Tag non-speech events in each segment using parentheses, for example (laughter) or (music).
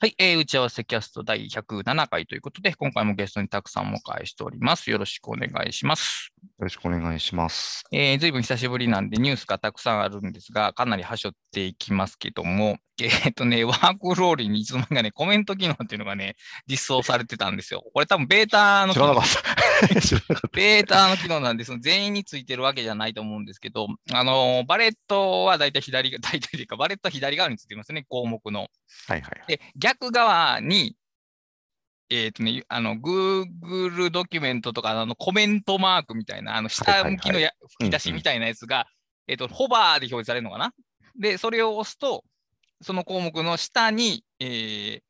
はい、えー打ち合わせキャスト第107回ということで、今回もゲストにたくさんお迎えしております。よろしくお願いします。よろしくお願いします。えー、ずいぶん久しぶりなんでニュースがたくさんあるんですが、かなり端折っていきますけども、(laughs) えーっとね、ワークロールにいつの間にかね、コメント機能っていうのがね、実装されてたんですよ。これ多分ベータの知らなかった。(laughs) 知らなかっベータの機能なんで、その全員についてるわけじゃないと思うんですけど、あのーバレットは大体左が、大体というか、バレットは左側についてますね、項目の。た。はいはいはい。で、逆側に、えっ、とね、あの、Google ドキュメントとか、あの、コメントマークみたいな、あの、下向きのや吹き出しみたいなやつが、えっ、と、ホバーで表示されるのかな？で、それを押すと、その項目の下に、えー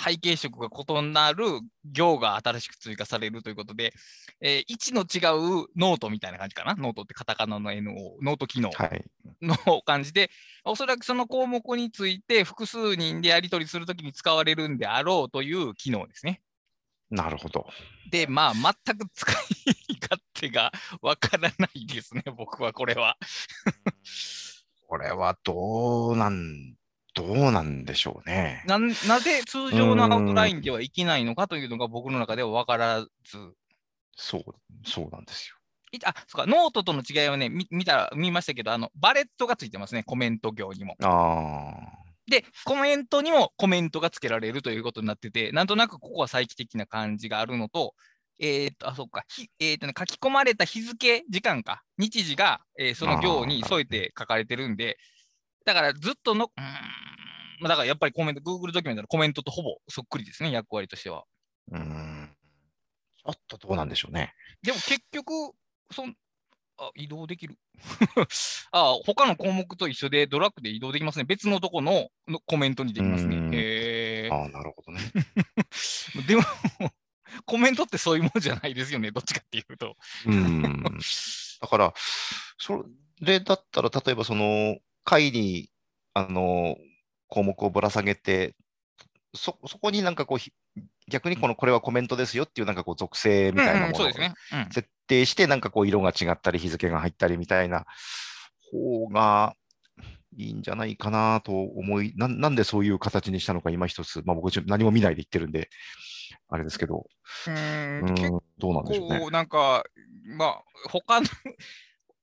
背景色が異なる行が新しく追加されるということで、えー位置の違うノートみたいな感じかな？ノートってカタカナの NO、ノート機能。はい。の感じで、おそらくその項目について複数人でやり取りするときに使われるんであろうという機能ですね。なるほど。で、まあ、全く使い勝手がわからないですね、僕はこれは。これはどうなん、どうなんでしょうね。なんなぜ通常のアウトラインではいけないのかというのが僕の中では分からず、そう、そうなんですよ。いあ、そうか、ノートとの違いはね、み見た見ましたけど、あの、バレットがついてますね、コメント行にも。あで、コメントにもコメントがつけられるということになってて、なんとなくここは再帰的な感じがあるのと、えーっと、あ、そうか、ひえーっとね、書き込まれた日付、時間か、日時が、えーその行に添えて書かれてるんで、だからずっとの、うーん、まあだからやっぱりコメント、Google ドキュメントのコメントとほぼそっくりですね、役割としては。あ、うーん。ちょっとどうなんでしょうね。でも結局、そんあ移動できる。(laughs) あ他の項目と一緒でドラッグで移動できますね。別のとこののコメントにできますねうん。へあ、なるほどね。(laughs) でも、コメントってそういうものじゃないですよね、どっちかっていうと。うん。だから、それだったら、例えばその会に、あの、項目をぶら下げて、そ、そこになんかこうひ、逆にこの、これはコメントですよっていうなんかこう、属性みたいなものを設定して、なんかこう、色が違ったり、日付が入ったりみたいな方がいいんじゃないかなと思い、なんなんでそういう形にしたのか、今一つ、まあ僕、何も見ないで言ってるんで、あれですけど、うんどうなんでしょうね。構、なんか、まあ、他の、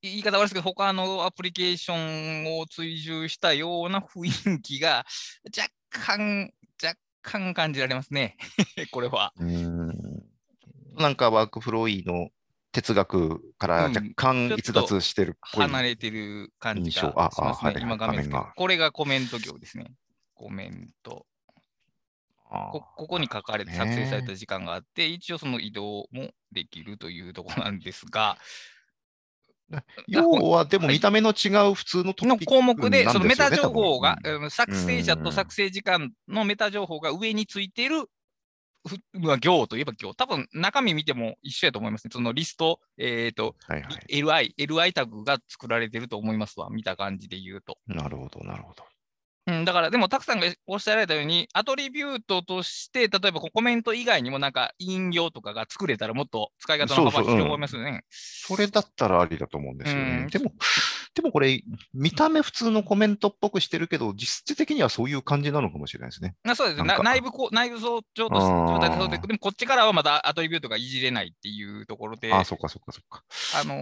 言い方悪いですけど、他のアプリケーションを追従したような雰囲気が若干、若干感じられますね、(laughs) これは。うーんなんかワークフローイの哲学からうん若干逸脱してるっぽい。離れてる感じがしますね。今画面がこれがコメント行ですね。コメント。こここに書かれてね作成された時間があって、一応その移動もできるというところなんですが、(laughs) 要は、でもはい見た目の違う普通のトのピック項目で、そのメタ情報が、作成者と作成時間のメタ情報が上についている行といえば行、多分中身見ても一緒やと思いますね。そのリスト、えっ、と、はいはい。LI、LI タグが作られてると思いますわ、見た感じで言うと。なるほど、なるほど。うん、だから、でも、たくさんがおっしゃられたように、アトリビュートとして、例えばコメント以外にもなんか引用とかが作れたら、もっと使い方の幅広がりますよね。それだったらありだと思うんですようんね。でも、でもこれ、見た目普通のコメントっぽくしてるけど、実質的にはそういう感じなのかもしれないですね。あそうですね。内部内部上と状態でそうで、でもこっちからはまだアトリビュートがいじれないっていうところで、ああ、あそっかそっかそっか。の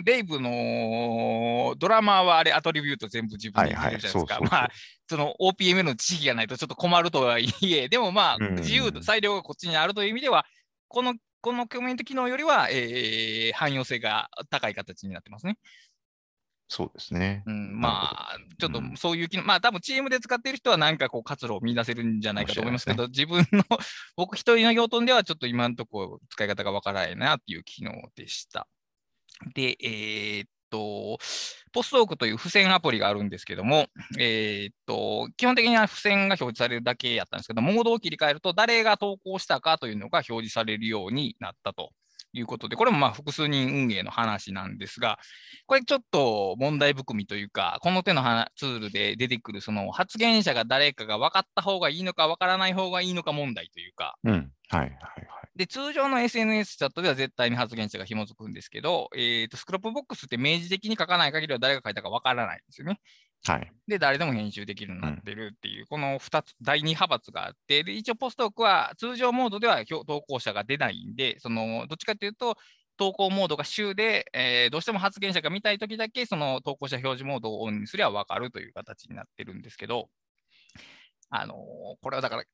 ーデイブのドラマーはあれアトリビュート全部自分でいじれるじゃないですか。まあ、その OPM の知識がないとちょっと困るとはいえ、でもまあ、うん自由度、裁量がこっちにあるという意味では、このこのコメント機能よりは、えー汎用性が高い形になってますね。そうですね。うん、まあ、ちょっとうんそういう機能、まあ多分チームで使っている人は何かこう活路を見出せるんじゃないかと思いますけど、自分の、僕一人の用途ではちょっと今のところ使い方がわからないなっていう機能でした。で、えーっと、ポストオークという付箋アプリがあるんですけども、えーっと、基本的には付箋が表示されるだけやったんですけど、モードを切り替えると誰が投稿したかというのが表示されるようになったということで、これもまあ複数人運営の話なんですが、これちょっと問題含みというか、この手の話ツールで出てくるその発言者が誰かが分かった方がいいのか分からない方がいいのか問題というか、うん。はいはいはい。で、通常の SNS チャットでは絶対に発言者が紐づくんですけど、えーと、 Scrapbox って明示的に書かない限りは誰が書いたか分からないんですよね。はい。で、誰でも編集できるようになってるっていう、この2つ、第2派閥があって、で、一応ポストドクは通常モードでは表投稿者が出ないんで、その、どっちかというと、投稿モードが週で、えーどうしても発言者が見たいときだけ、その投稿者表示モードをオンにすれば分かるという形になってるんですけど、あのーこれはだから、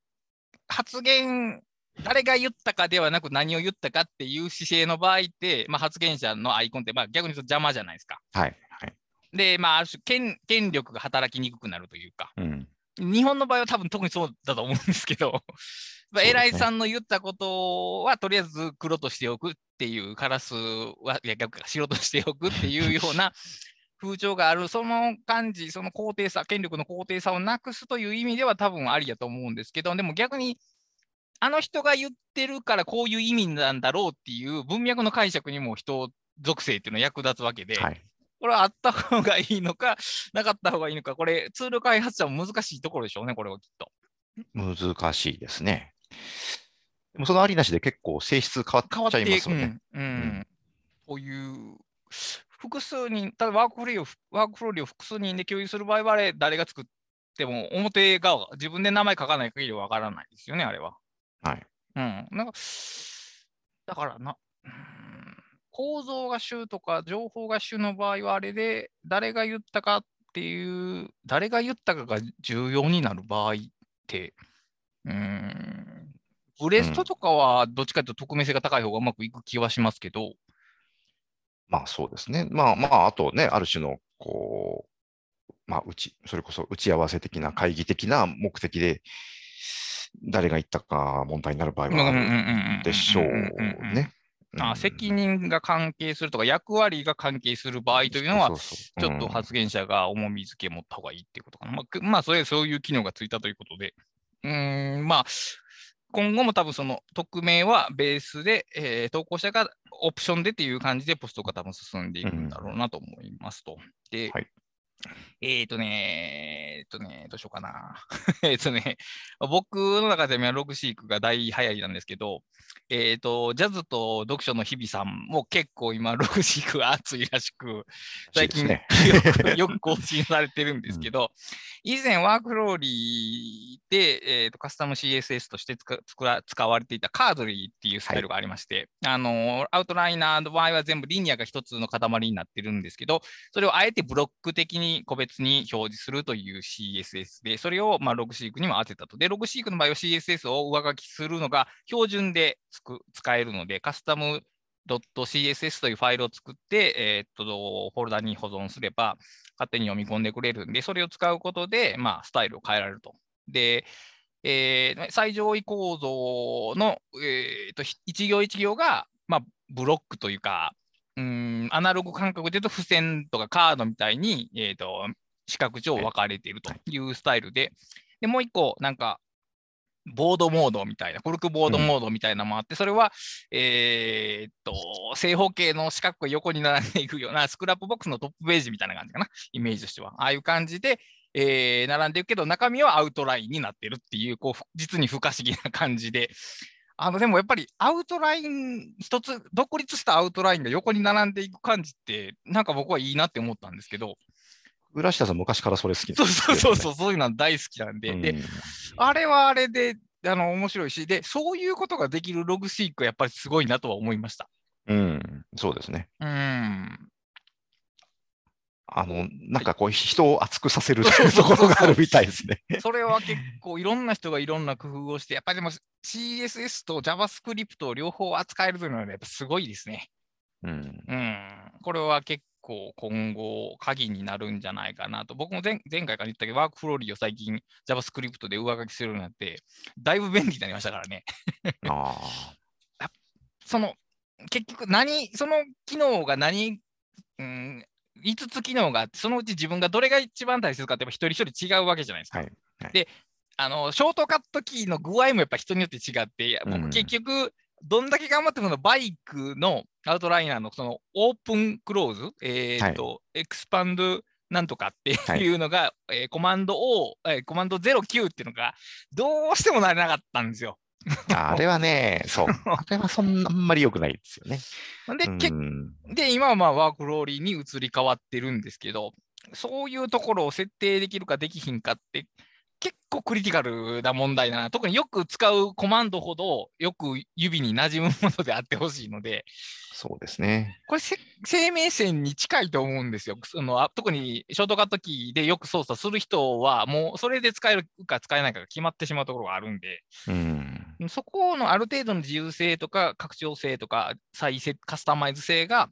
発言、誰が言ったかではなく何を言ったかっていう姿勢の場合って、まあ、発言者のアイコンって、まあ、逆に言うと邪魔じゃないですか。はい。はい。で、まあ、ある種権、権力が働きにくくなるというか、うん。日本の場合は多分特にそうだと思うんですけど、(laughs) まあ偉いさんの言ったことはとりあえず黒としておくっていう、カラスは、いや逆か白としておくっていうような (laughs) 風潮がある、その感じ、その高低差、権力の高低差をなくすという意味では多分ありやと思うんですけど、でも逆に、あの人が言ってるからこういう意味なんだろうっていう文脈の解釈にも人属性っていうのは役立つわけで、はい。これはあった方がいいのか、(laughs) なかった方がいいのか、これ、ツール開発者も難しいところでしょうね、これはきっと。難しいですね。でもそのありなしで結構性質変わっちゃいますよね。うんうんうんこういう、複数人、ただワークフローをワークフローを複数人で共有する場合は、あれ、誰が作っても、表側が自分で名前書かない限りはわからないですよね、あれは。はい。うん。なんか、だからな、うん構造学習とか情報学習の場合は、あれで誰が言ったかっていう、誰が言ったかが重要になる場合って、うん、ブレストとかはどっちかというと匿名性が高い方がうまくいく気はしますけど、まあそうですね。まあまあ、あとね、ある種の、こう、まあ、うち、それこそ打ち合わせ的な、会議的な目的で、誰が言ったか問題になる場合はあるでしょうね。あ責任が関係するとか、役割が関係する場合というのは、ちょっと発言者が重み付け持った方がいいっていうことかな。まあく、まあ、それ、そういう機能がついたということで、うーん、まあ、今後も多分その匿名はベースで、えー投稿者がオプションでっていう感じでポストが多分進んでいくんだろうなと思いますと。で、はいえっ、とね、えっ、とね、どうしようかな。(laughs) えっとね、僕の中ではログシークが大流行りなんですけど、えっ、と、ジャズと読書の日々さんも結構今、ログシークが熱いらしく、最近ねよくよく更新されてるんですけど、以前ワークローリーで、えーとカスタム CSS として使使わ使われていたカードリーっていうスタイルがありまして、あのアウトライナーの場合は全部リニアが一つの塊になってるんですけど、それをあえてブロック的に個別に表示するという CSS で、それをまあログシークにも当てたと。で、ログシークの場合は CSS を上書きするのが標準でつく使えるので、カスタム .css というファイルを作って、えーっと、フォルダに保存すれば、勝手に読み込んでくれるんで、それを使うことで、まあ、スタイルを変えられると。で、えー最上位構造の、えーっと一行一行が、まあ、ブロックというか、うーんアナログ感覚で言うと付箋とかカードみたいに、えーっと四角上分かれているとい。うスタイルで、でもう一個、なんか、ボードモードみたいな、コルクボードモードみたいなのもあって、それは、えーっと、正方形の四角が横に並んでいくような Scrapbox のトップページみたいな感じかな、イメージとしては。ああいう感じで、えー並んでいくけど、中身はアウトラインになってるっていう、こう、ふ実に不可思議な感じで、あの、でもやっぱりアウトライン、一つ、独立したアウトラインが横に並んでいく感じって、なんか僕はいいなって思ったんですけど、倉下さん昔からそれ好きそうそうそうう。そう、そういうのは大好きなんで、うんで、あれはあれで、あの、面白いし、で、そういうことができるログシークはやっぱりすごいなとは思いました。うん、そうですね。うーん。あの、なんかこう、人を熱くさせるそうころがあるみたいですね。(laughs) それは結構いろんな人がいろんな工夫をして、やっぱりでも CSS と JavaScript を両方扱えるというのはやっぱすごいですね。うん。うん。これは結構今後鍵になるんじゃないかなと。僕も前前回から言ったけど、ワークフローリーを最近 JavaScript で上書きするようになって、だいぶ便利になりましたからね。あ (laughs) その、結局何、その機能が何、うん、5つ機能があって、そのうち自分がどれが一番大切かって一人一人違うわけじゃないですか。はい。はい。で、あの、ショートカットキーの具合もやっぱ人によって違って、いや僕うん結局、どんだけ頑張ってものバイクのアウトライナーのそのオープンクローズ、えーっと、エクスパンドなんとかってい。うのが、えーコマンド O、えーコマンド09っていうのが、どうしてもなれなかったんですよ。あ。(laughs) あれはね、そう。(laughs) あれはそんなあんまり良くないですよね。で、うん結で、今はまあワークローリーに移り変わってるんですけど、そういうところを設定できるかできひんかって結構クリティカルな問題だな。特によく使うコマンドほどよく指に馴染むものであってほしいので、そうですね。これ生命線に近いと思うんですよ。その特にショートカットキーでよく操作する人は、もうそれで使えるか使えないかが決まってしまうところがあるんで、うん、そこのある程度の自由性とか拡張性とか再生カスタマイズ性が、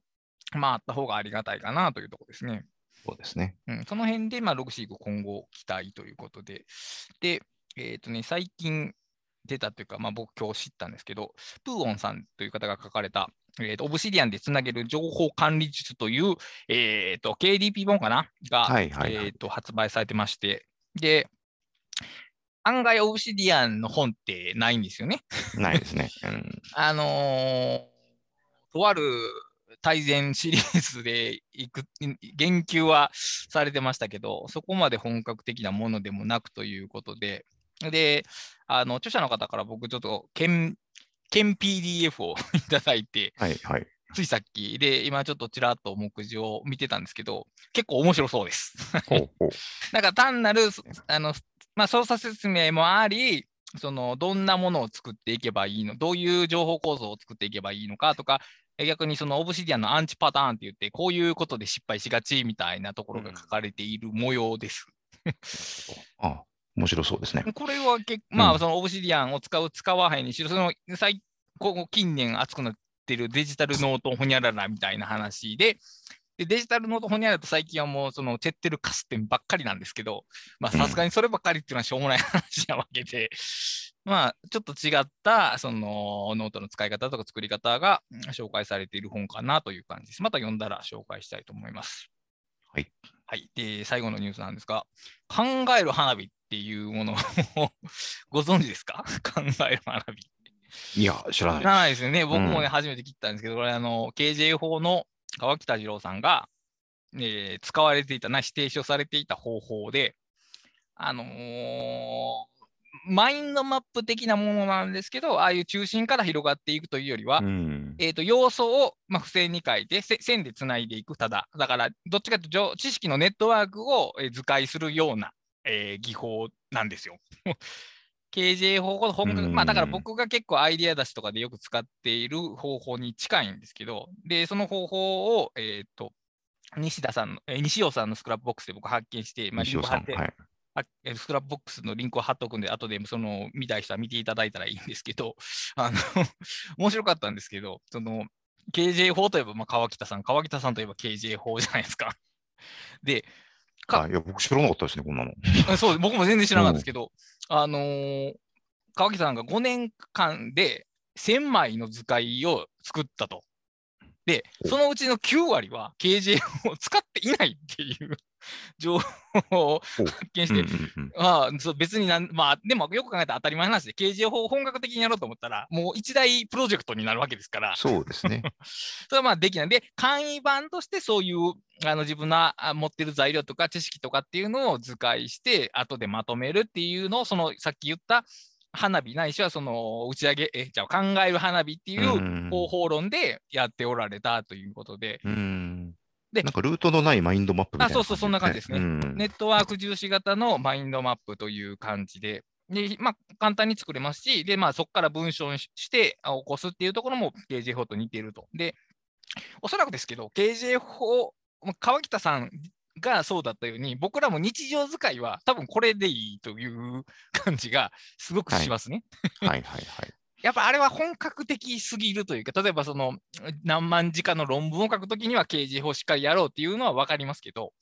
まあ、あった方がありがたいかなというところですね。そうですね。うん、その辺で、まあ、ログシーク今後期待ということで。で、えっ、ー、とね、最近出たというか、まあ、僕今日知ったんですけど、プーオンさんという方が書かれた、えーと、オブシディアンでつなげる情報管理術という、えーと、KDP 本かな？が、はいはいはい、えーと、発売されてまして、で、案外オブシディアンの本ってないんですよね。ないですね。うん、あのー、とある大全シリーズでいく言及はされてましたけど、そこまで本格的なものでもなくということで、で、あの著者の方から僕、ちょっと県、県 PDF を (laughs) いただいて、はいはい、ついさっきで、今ちょっとちらっと目次を見てたんですけど、結構面白そうです。(laughs) なんか単なるあの、まあ、操作説明もあり、そのどんなものを作っていけばいいの、どういう情報構造を作っていけばいいのかとか、逆にそのオブシディアンのアンチパターンって言って、こういうことで失敗しがちみたいなところが書かれている模様です。ああ面白そうですね。(laughs) これはけ、まあ、その Obsidian を使う、使わへんにしろ、その最近年熱くなってるデジタルノートホニャララみたいな話で、でデジタルノートホニャララと最近はもうその Zettelkasten ばっかりなんですけど、まあさすがにそればっかりっていうのはしょうもない話なわけで、(laughs) まあ、ちょっと違ったそのノートの使い方とか作り方が紹介されている本かなという感じです。また読んだら紹介したいと思います。はい。はい。で、最後のニュースなんですが、考える花火っていうものを (laughs) ご存知ですか？考える花火。いや、知らない。知らないですよね。僕もね、うん、初めて聞いたんですけど、これ、あの、KJ 法の川北次郎さんが、えー、使われていたな、指定書されていた方法で、あのーマインドマップ的なものなんですけど、ああいう中心から広がっていくというよりは、うん、えーと、要素を、まあ、付箋に書いて、線でつないでいく、ただ、だから、どっちかというと、知識のネットワークを、えー、図解するような、えー、技法なんですよ。KJ 方法本格、まあだから僕が結構アイディア出しとかでよく使っている方法に近いんですけど、で、その方法を、えっ、ー、と、西田さんの、えー、西尾さんの Scrapbox で僕発見して、まあ、リンク貼って、はい、 Scrapbox のリンクを貼っとくんで、後でその見たい人は見ていただいたらいいんですけど、(laughs) あの面白かったんですけど、その KJ 法といえば、まあ、川喜田さん、川喜田さんといえば KJ 法じゃないですか。で、か。いや僕知らなかったですね、こんなの。そう、僕も全然知らなかったですけど、あのー、川北さんが5年間で1000枚の図解を作ったと。で、そのうちの9割は KJ を使っていないっていう情報を発見して、あそう別になん、まあ、でもよく考えたら当たり前の話で、KJ 法を本格的にやろうと思ったら、もう一大プロジェクトになるわけですから、そうですね。(laughs) それはまあできない。で、簡易版としてそういうあの自分の持ってる材料とか知識とかっていうのを図解して、後でまとめるっていうのを、そのさっき言った花火ないしはその打ち上げ、えじゃあ考える花火っていう方法論でやっておられたということで。でなんかルートのないマインドマップみたいな、ね、あそうそう、そんな感じですね、ネットワーク重視型のマインドマップという感じで、でまあ、簡単に作れますし、でまあ、そこから文章にして起こすっていうところも KJ 法と似ていると。で、おそらくですけど、KJ 法、川北さんがそうだったように、僕らも日常使いは多分これでいいという感じがすごくしますね。はい、はい、はい。はいやっぱあれは本格的すぎるというか、例えばその何万字かの論文を書くときには刑事法しっかりやろうっていうのは分かりますけど、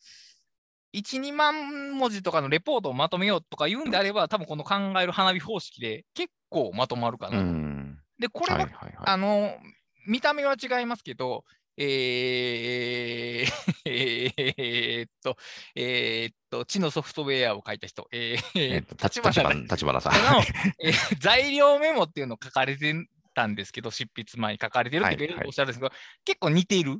1、2万文字とかのレポートをまとめようとか言うんであれば、多分この考える花火方式で結構まとまるかな。で、これは、はいはいはい、あの、見た目は違いますけど、えー、(laughs) えー、っと、えー、っと、知のソフトウェアを書いた人、えー、立花立花さん。の、えー、材料メモっていうのを書かれてたんですけど、執筆前に書かれてるっておっしゃるんですけど、はいはい、結構似ている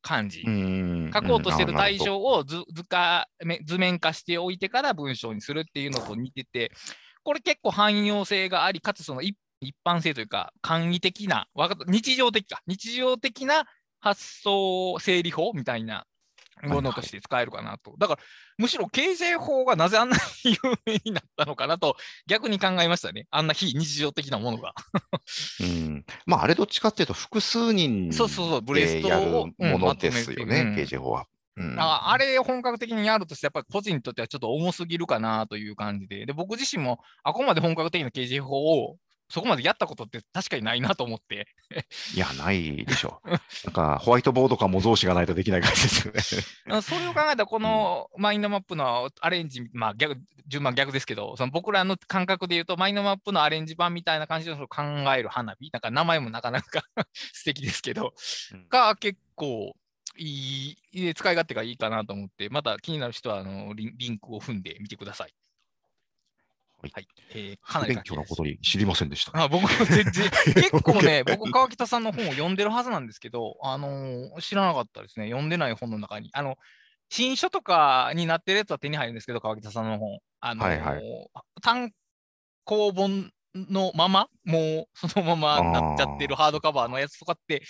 感じ。書こうとしてる対象を図図化図面化しておいてから文章にするっていうのと似てて、これ結構汎用性があり、かつその一般性というか、簡易的な、日常的か、日常的な発想整理法みたいなものとして使えるかなと。だから、むしろ KJ 法がなぜあんなに有名になったのかなと、逆に考えましたね。あんな非日常的なものが。うん。まあ、あれどっちかっていうと、複数人そうそうそうブレストをものですよね、うんまとめて KJ 法は。うんああれを本格的にやるとして、やっぱり個人にとってはちょっと重すぎるかなという感じで、で僕自身も、あここまで本格的な KJ 法をそこまでやったことって確かにないなと思って、いや、ないでしょう。(laughs) なんか、ホワイトボードか模造紙がないとできない感じですよね。あそれを考えたら、このマインドマップのアレンジ、まあ逆、順番逆ですけど、その僕らの感覚で言うと、マインドマップのアレンジ版みたいな感じのその考える花火、なんか名前もなかなか (laughs) 素敵ですけど、うんが結構いい、使い勝手がいいかなと思って、また気になる人はあのリンクを踏んでみてください。はいえーかなり勉強なことに知りませんでした。あ僕も全然、(laughs) 結構ね、僕、川北さんの本を読んでるはずなんですけど、あのー知らなかったですね。読んでない本の中に。あの、新書とかになってるやつは手に入るんですけど、川北さんの本。あのーはいはい単行本のまま、もうそのままなっちゃってるハードカバーのやつとかって、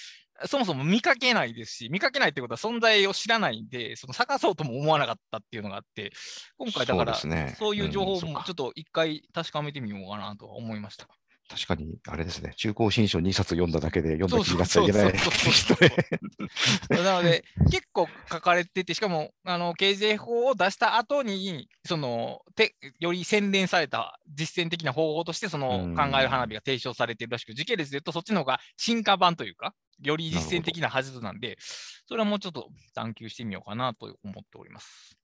そもそも見かけないですし、見かけないってことは存在を知らないんで、その探そうとも思わなかったっていうのがあって、今回だから、そういう情報もちょっと一回確かめてみようかなとは思いました。確かに、あれですね、中高新書2冊読んだだけで読んだ気がしちゃそういけない。(laughs) なので、結構書かれてて、しかも、あの、KJ 法を出した後に、その、てより洗練された実践的な方法として、そのうん考える花火が提唱されているらしく、時系列で言うと、そっちの方が進化版というか、より実践的なはずなんで、それはもうちょっと探求してみようかなと思っております。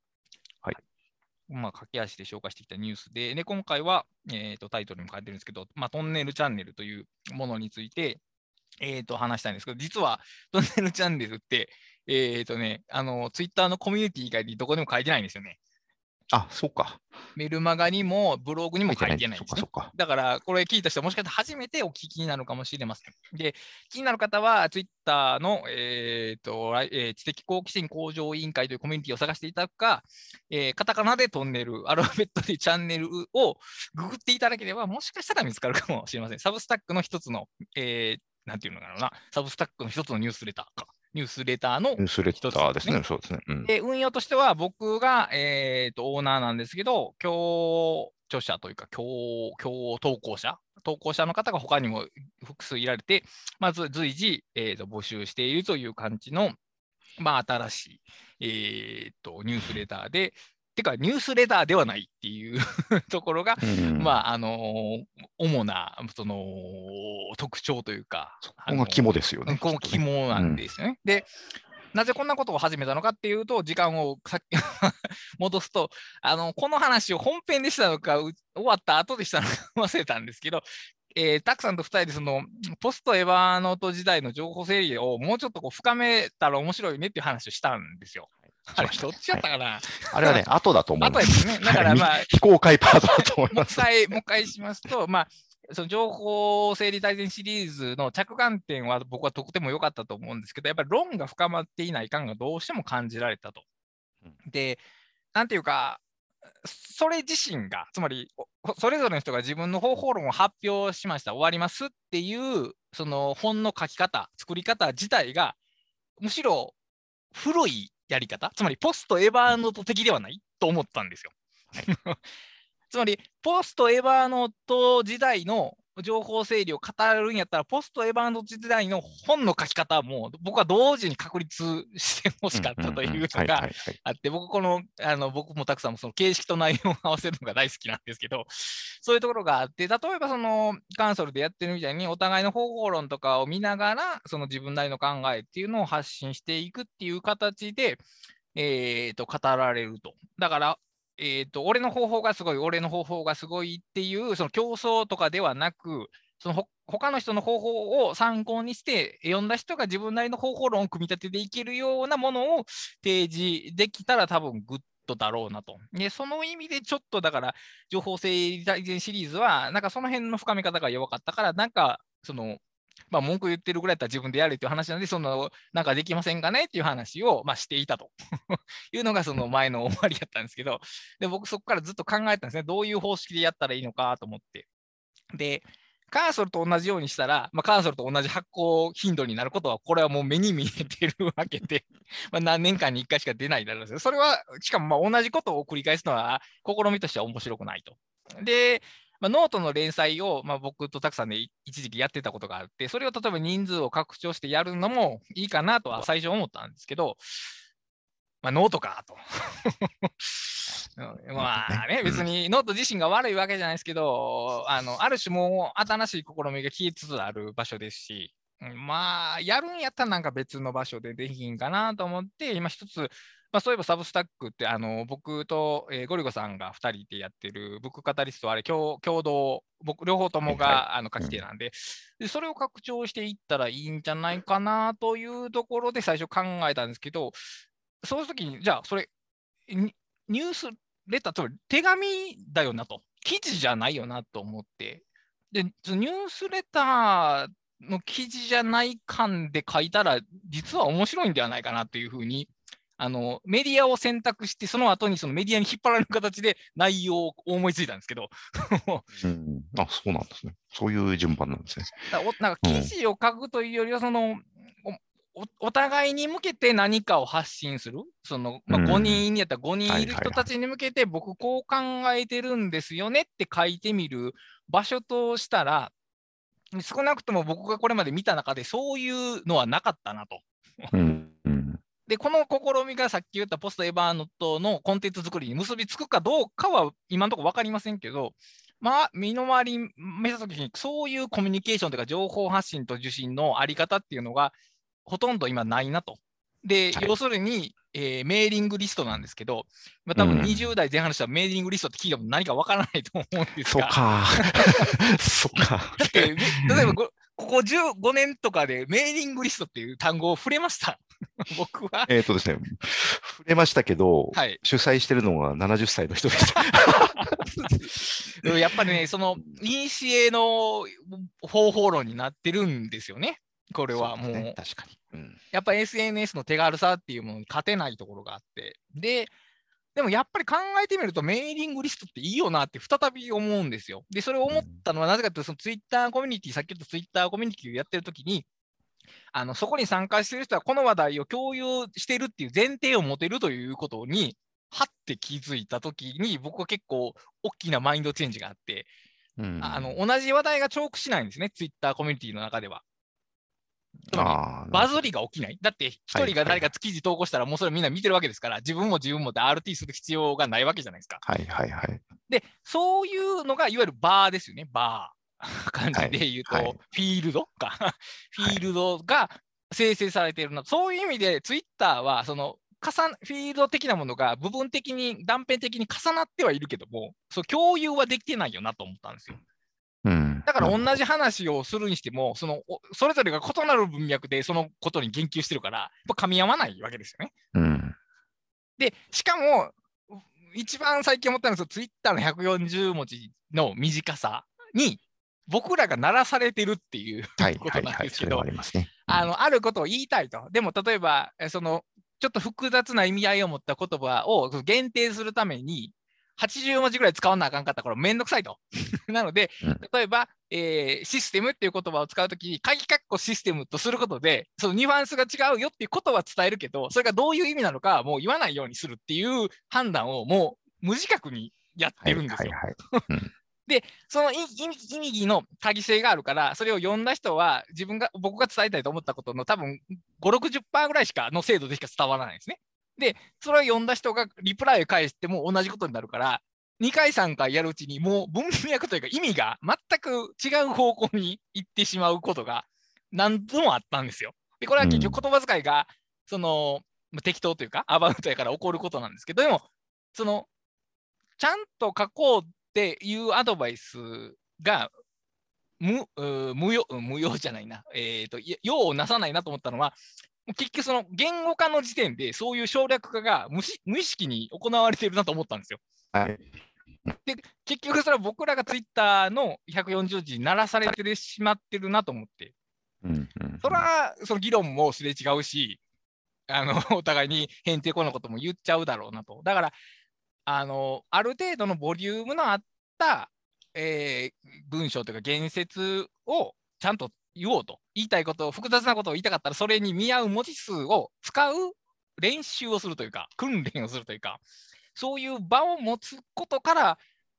はい。まあ、駆け足で紹介してきたニュースで、で今回は、えーと、タイトルにも書いてるんですけど、まあ、トンネルチャンネルというものについて、えー、と話したいんですけど、実はトンネルチャンネルって、えーとね、あの、ツイッターのコミュニティ以外にどこでも書いてないんですよね。あ、そうか。メルマガにもブログにも書いてないんですねか。か。だから、これ聞いた人はもしかしたら初めてお聞きになるかもしれません。で、気になる方は、ツイッターの、えーと来えー知的好奇心向上委員会というコミュニティを探していただくか、えーカタカナでトンネル、アルファベットでチャンネルをググっていただければ、もしかしたら見つかるかもしれません。サブスタックの一つの、えーなんていうのかな、サブスタックの一つのニュースレターか。ニュースレターのニュースレターですね。そうですね。うん。で、運用としては僕が、えーとオーナーなんですけど、共著者というか共、共投稿者、投稿者の方が他にも複数いられて、まず随時、えーと募集しているという感じの、まあ、新しい、えーとニュースレターで、てか、ニュースレターではないっていう (laughs) ところが、うんまあ、あのー主なその特徴というか、ここが肝ですよね。こ肝なんですよね。で、なぜこんなことを始めたのかっていうと、時間をさっき (laughs) 戻すとあの、この話を本編でしたのか、う終わった後でしたのか (laughs) 忘れたんですけど、えーたくさんと2人でそのポストエヴァーノート時代の情報整理をもうちょっとこう深めたら面白いねっていう話をしたんですよ。あれ、どっちやったかな、あれはね、(laughs) 後だと思いま。後ですすね。だからまあ、はい非公開パートだと思いもうます。一回、もう一回しますと、まあ、その情報整理大全シリーズの着眼点は僕はとても良かったと思うんですけど、やっぱり論が深まっていない感がどうしても感じられたと。で、なんていうか、それ自身が、つまり、おそれぞれの人が自分の方法論を発表しました、終わりますっていう、その本の書き方、作り方自体が、むしろ古いやり方、つまりポストエヴァーノート的ではないと思ったんですよ。(laughs) つまり、ポストエヴァーノート時代の情報整理を語るんやったら、ポストエヴァーノート時代の本の書き方も僕は同時に確立してほしかったというのがあって、僕、この、あの僕もたくさんその形式と内容を合わせるのが大好きなんですけど、そういうところがあって、例えばそのカンソルでやってるみたいに、お互いの方法論とかを見ながら、その自分なりの考えっていうのを発信していくっていう形で、えー、と語られると。だから、えー、と俺の方法がすごい、俺の方法がすごいっていう、その競争とかではなく、そのほ他の人の方法を参考にして、読んだ人が自分なりの方法論を組み立てていけるようなものを提示できたら多分グッドだろうなと。で、その意味でちょっとだから、情報整理大全シリーズは、なんかその辺の深め方が弱かったから、なんか、その、まあ、文句言ってるぐらいだったら自分でやれっていう話なんで、その、なんかできませんかねっていう話を、まあ、していたと (laughs) いうのがその前の終わりだったんですけど、で、僕そこからずっと考えたんですね。どういう方式でやったらいいのかと思って。で、かーそると同じようにしたら、まあ、かーそると同じ発行頻度になることは、これはもう目に見えてるわけで、(laughs) ま何年間に1回しか出ないだろうです。それは、しかもま同じことを繰り返すのは、試みとしては面白くないと。で、まあ、ノートの連載を、まあ、僕と Tak.さんで一時期やってたことがあって、それを例えば人数を拡張してやるのもいいかなとは最初思ったんですけど、まあ、ノートかと。(laughs) まあね、(laughs) 別にノート自身が悪いわけじゃないですけど、あのある種もう新しい試みが消えつつある場所ですし、まあ、やるんやったらなんか別の場所でできんかなと思って、今一つ、まあ、そういえばサブスタックってあの僕と、えー、ゴリゴさんが2人でやってるブックカタリストあれ共共同僕両方ともが、はいはい、あの書き手なんでうん、でそれを拡張していったらいいんじゃないかなというところで最初考えたんですけどその時にじゃあそれニュースレターつまり手紙だよなと。記事じゃないよなと思って。でニュースレターの記事じゃない感で書いたら実は面白いんではないかなというふうにあのメディアを選択して、その後にそのメディアに引っ張られる形で内容を思いついたんですけど。うん、あそうなんですね。そういう順番なんですね。なんか記事を書くというよりは、その、おお互いに向けて何かを発信する、そのまあ、5人やったら5人いる人たちに向けて、僕、こう考えてるんですよねって書いてみる場所としたら、少なくとも僕がこれまで見た中で、そういうのはなかったなと。うんうんで、この試みがさっき言ったポストエヴァーノットのコンテンツ作りに結びつくかどうかは今のところ分かりませんけど、まあ、身の回り目指すときに、そういうコミュニケーションというか、情報発信と受信のあり方っていうのが、ほとんど今ないなと。で、はい、要するに、えー、メーリングリストなんですけど、まあ、多分20代前半の人はメーリングリストって聞いても何か分からないと思うんですが。そうか。(laughs) そうか。だって、例えばここ15年とかでメーリングリストっていう単語を触れました？(laughs) 僕は。えっとですね、触れましたけど、はい、主催してるのが70歳の人でした。(laughs) やっぱりね、その、インシエの方法論になってるんですよね。これはもう。うね、確かに、うん。やっぱ SNS の手軽さっていうものに勝てないところがあって。で、でもやっぱり考えてみると、メーリングリストっていいよなって再び思うんですよ。で、それを思ったのはなぜかというと、そのツイッターコミュニティ、さっき言ったツイッターコミュニティをやってるときに、あのそこに参加している人はこの話題を共有しているっていう前提を持てるということに、はって気づいたときに、僕は結構大きなマインドチェンジがあって、うん、あの同じ話題が重複しないんですね、ツイッターコミュニティの中では。バズりが起きない。だって、一人が誰か記事投稿したら、もうそれみんな見てるわけですから、自分も自分もで RT する必要がないわけじゃないですか。はいはいはい。で、そういうのがいわゆるバーですよね、バー。感じで言うと、はいはい、フィールドか、フィールドが生成されているな、はい、そういう意味でツイッターはそのフィールド的なものが部分的に断片的に重なってはいるけども、そう共有はできてないよなと思ったんですよ。うん、だから同じ話をするにしても、そのそれぞれが異なる文脈でそのことに言及してるから、やっぱ噛み合わないわけですよね。うん、で、しかも、一番最近思ったのは、ツイッターの140文字の短さに僕らが鳴らされてるっていうことなんですけど、あのあることを言いたいと。でも例えば、そのちょっと複雑な意味合いを持った言葉を限定するために、80文字ぐらい使わなあかんかったからめんどくさいと。(laughs) なので、例えば、えー、システムっていう言葉を使うときに、鍵括弧システムとすることで、そのニュアンスが違うよっていうことは伝えるけど、それがどういう意味なのかもう言わないようにするっていう判断をもう無自覚にやってるんですよ。はいはいはい (laughs) うんで、その意味の多義性があるから、それを読んだ人は、自分が、僕が伝えたいと思ったことの多分5、60%ぐらいしかの精度でしか伝わらないんですね。で、それを読んだ人がリプライを返しても同じことになるから、2回、3回やるうちに、もう文脈というか意味が全く違う方向に行ってしまうことが何度もあったんですよ。で、これは結局言葉遣いが、その、適当というか、アバウトやから起こることなんですけど、でも、その、ちゃんと書こうっていうアドバイスが無無用無用じゃないな、えーと、用をなさないなと思ったのは、結局その言語化の時点でそういう省略化が無無意識に行われているなと思ったんですよ。はい、で結局それは僕らがツイッターの140字に鳴らされてしまってるなと思って。うんうん、それはその議論もすれ違うし、あの (laughs) お互いに変定このことも言っちゃうだろうなと。だから、あの、ある程度のボリュームのあったえー文章というか言説をちゃんと言おうと。言いたいことを、複雑なことを言いたかったら、それに見合う文字数を使う練習をするというか、訓練をするというか、そういう場を持つことから、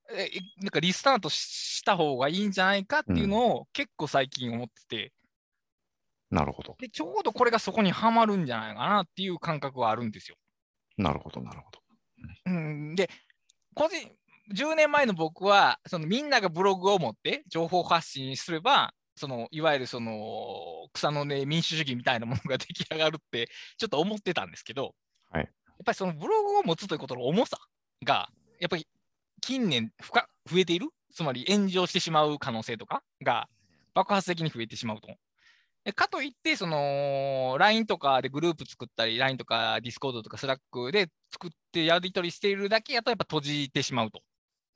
えーなんかリスタートした方がいいんじゃないかっていうのを結構最近思ってて、なるほど。でちょうどこれがそこにはまるんじゃないかなっていう感覚はあるんですよ。なるほど、なるほど。うん、で、個人、10年前の僕は、そのみんながブログを持って情報発信すれば、そのいわゆるその草の根民主主義みたいなものが出来上がるってちょっと思ってたんですけど、はいやっぱりそのブログを持つということの重さが、やっぱり近年深増えている、つまり炎上してしまう可能性とかが爆発的に増えてしまうと。でかといって、その LINE とかでグループ作ったり、LINE とか Discord とか Slack で作ってやり取りしているだけやとやっぱ閉じてしまうと。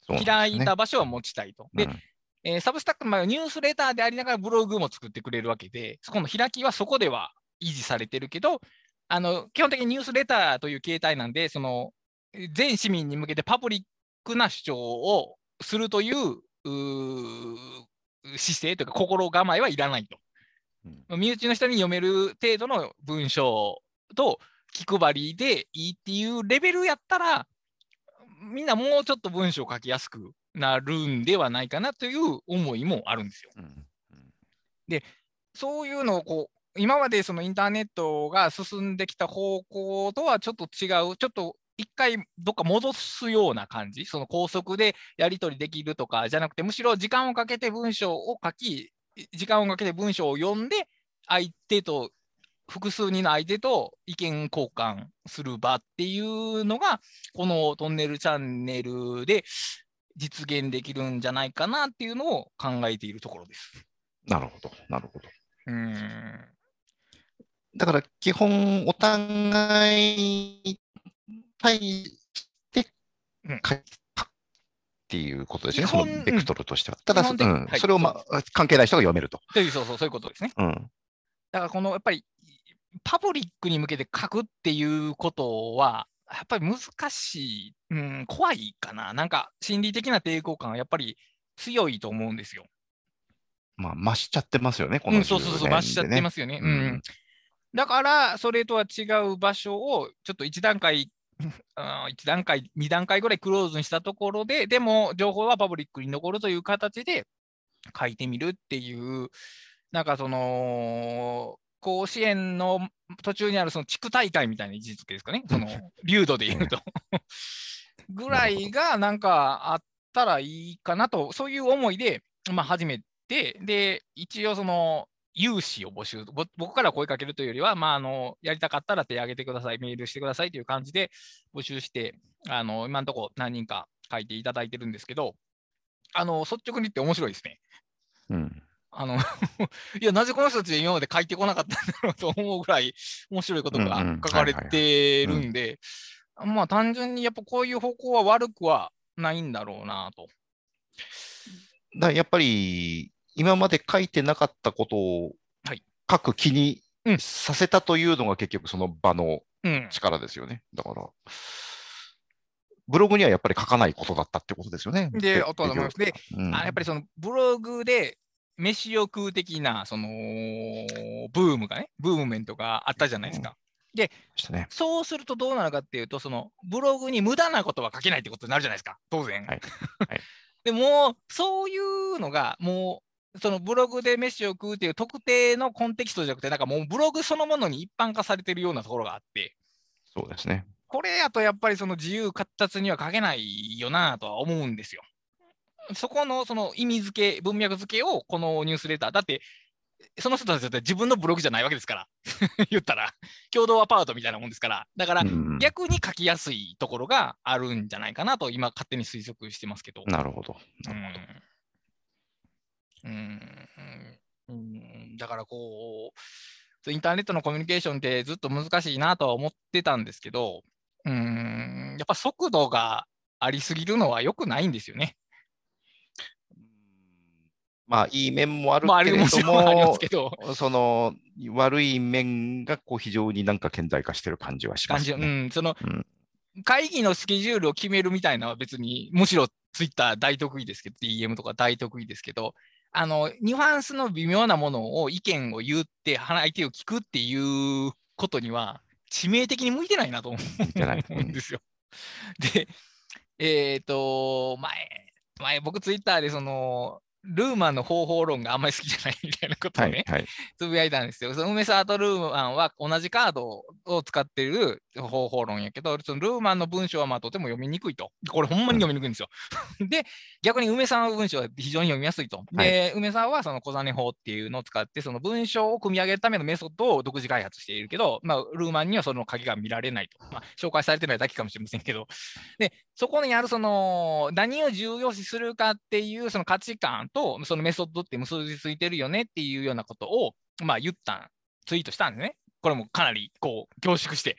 そうね開いた場所は持ちたいと。で、うんえーサブスタックの場合はニュースレターでありながらブログも作ってくれるわけで、そこの開きはそこでは維持されてるけど、あの基本的にニュースレターという形態なんで、そのえー全市民に向けてパブリックな主張をするという姿勢というか心構えはいらないと。うん身内の人に読める程度の文章と気配りでいいっていうレベルやったら、みんなもうちょっと文章を書きやすくなるんではないかなという思いもあるんですよ。うんうんそういうのをこう、今までそのインターネットが進んできた方向とはちょっと違う、ちょっと一回どっか戻すような感じ、その高速でやり取りできるとかじゃなくて、むしろ時間をかけて文章を書き、時間をかけて文章を読んで、相手と、複数人の相手と意見交換する場っていうのが、このトンネルチャンネルで実現できるんじゃないかなっていうのを考えているところです。なるほど、なるほど。うーんだから基本、お互いに対してうん書くっていうことですね、そのベクトルとしては。ただ、うんはいそれを、まあ、関係ない人が読めると。そうそう、そういうことですね。うん、だから、このやっぱり、パブリックに向けて書くっていうことは、やっぱり難しい、うん、怖いかな。なんか、心理的な抵抗感はやっぱり強いと思うんですよ。まあ、増しちゃってますよね、このうん、そうそうそう、増しちゃってますすよね。ううんん。だから、それとは違う場所を、ちょっと一段階、(laughs) あー一段階、二段階ぐらいクローズにしたところで、でも情報はパブリックに残るという形で書いてみるっていう、なんかその、甲子園の途中にあるその地区大会みたいな位置づけですかね、(laughs) その、流度で言うと。(laughs) ぐらいがなんかあったらいいかなと、そういう思いで、まあ、始めて、で、一応その、有志を募集、ぼ僕から声かけるというよりは、まあ、あの、やりたかったら手挙げてください、メールしてくださいという感じで募集して、あの、今のところ何人か書いていただいてるんですけど、あの、率直に言って面白いですね。うんあの、(laughs) いや、なぜこの人たち今まで書いてこなかったんだろうと思うぐらい面白いことがうんうん書かれてるんで、まあ単純にやっぱこういう方向は悪くはないんだろうなと。だやっぱり、今まで書いてなかったことをはい書く気にうんさせたというのが結局その場のうん。力ですよね。だから、ブログにはやっぱり書かないことだったってことですよね。であとは思いますで、うんあやっぱりそのブログで飯を食う的なそのブームがね、ブームメントがあったじゃないですか。したね。そうするとどうなるかっていうと、そのブログに無駄なことは書けないってことになるじゃないですか、当然。はいはい (laughs) でも、そういうのが、もう、そのブログで飯を食うっていう特定のコンテキストじゃなくて、なんかもうブログそのものに一般化されてるようなところがあって、そうですね。これやとやっぱりその自由活達には書けないよなとは思うんですよ。そこのその意味付け、文脈付けをこのニュースレター、だって、その人たちだって自分のブログじゃないわけですから、(laughs) 言ったら、共同アパートみたいなもんですから、だからうん逆に書きやすいところがあるんじゃないかなと、今、勝手に推測してますけど。なるほど。うんうん。うん。だからこう、インターネットのコミュニケーションってずっと難しいなとは思ってたんですけど、うん、やっぱ速度がありすぎるのは良くないんですよね。まあ、いい面もあるけれどもす、けど、その悪い面がこう非常になんか顕在化してる感じはしますね。ん、そのうん。会議のスケジュールを決めるみたいなのは別に、むしろツイッター大得意ですけど、DM とか大得意ですけど、あの、ニュアンスの微妙なものを意見を言って、相手を聞くっていうことには、致命的に向いてないなと思うんですよ。(laughs) で、えっ、ー、と、前、前僕ツイッターでその、ルーマンの方法論があんまり好きじゃないみたいなことをね、はいはい、つぶやいたんですよ。その梅沢とルーマンは同じカードを使っている方法論やけど、そのルーマンの文章はまあとても読みにくいと。これほんまに読みにくいんですよ。で、逆に梅沢の文章は非常に読みやすいと。はい、で、梅沢はその小金法っていうのを使って、その文章を組み上げるためのメソッドを独自開発しているけど、まあ、ルーマンにはその鍵が見られないと。まあ、紹介されてないだけかもしれませんけど、で、そこにあるその、何を重要視するかっていうその価値観と、そのメソッドって結びついてるよねっていうようなことを、まあ言ったん、ツイートしたんですね。これもかなりこう凝縮して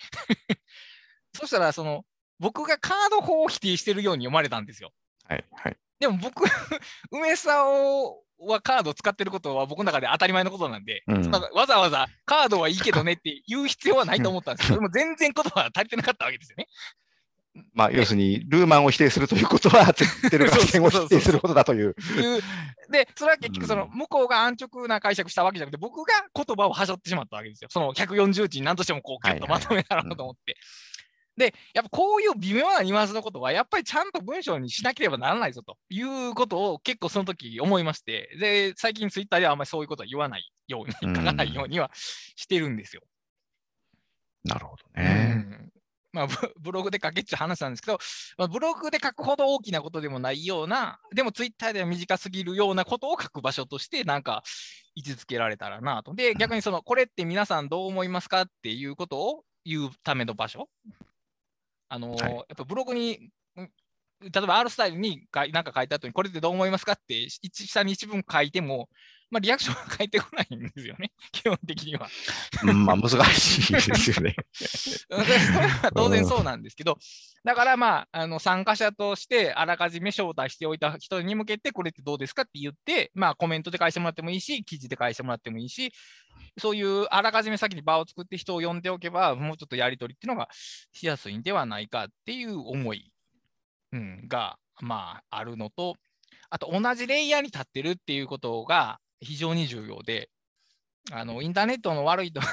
(laughs) そしたら、その、僕がカード法を否定してるように読まれたんですよ。はいはい。でも僕、(laughs) 梅沢はカードを使ってることは僕の中で当たり前のことなんで、うん、わざわざカードはいいけどねって言う必要はないと思ったんですけど、(laughs) でも全然言葉は足りてなかったわけですよね。まあ、要するに、ルーマンを否定するということは、テルガ線を否定することだという。で、それは結局、その向こうが安直な解釈したわけじゃなくて、僕が言葉をはしょってしまったわけですよ。その140字に何としてもこう、キュッとまとめたらと思って。で、やっぱこういう微妙なニュアンスのことは、やっぱりちゃんと文章にしなければならないぞということを結構その時思いまして、で、最近ツイッターではあんまりそういうことは言わないように、(laughs) 書かないようにはしてるんですよ。なるほどね。まあ、(laughs) ブログで書けっちゃ話なんですけど、まあ、ブログで書くほど大きなことでもないような、でもツイッターでは短すぎるようなことを書く場所として、なんか位置づけられたらなと。で、(laughs) 逆にその、これって皆さんどう思いますかっていうことを言うための場所。あのーはい、やっぱブログに、例えば R スタイルに何か書いた後に、これってどう思いますかって下に一文書いても、まあ、リアクションは (laughs) 返ってこないんですよね、(laughs) 基本的には。まあ、難しいですよね。(laughs) それは当然そうなんですけど、だからまあ、あの参加者としてあらかじめ招待しておいた人に向けて、これってどうですかって言って、まあ、コメントで返してもらってもいいし、記事で返してもらってもいいし、そういうあらかじめ先に場を作って人を呼んでおけば、もうちょっとやり取りっていうのがしやすいんではないかっていう思い、うん、が、まあ、あるのと、あと同じレイヤーに立ってるっていうことが、非常に重要で、あのインターネットの悪いとこ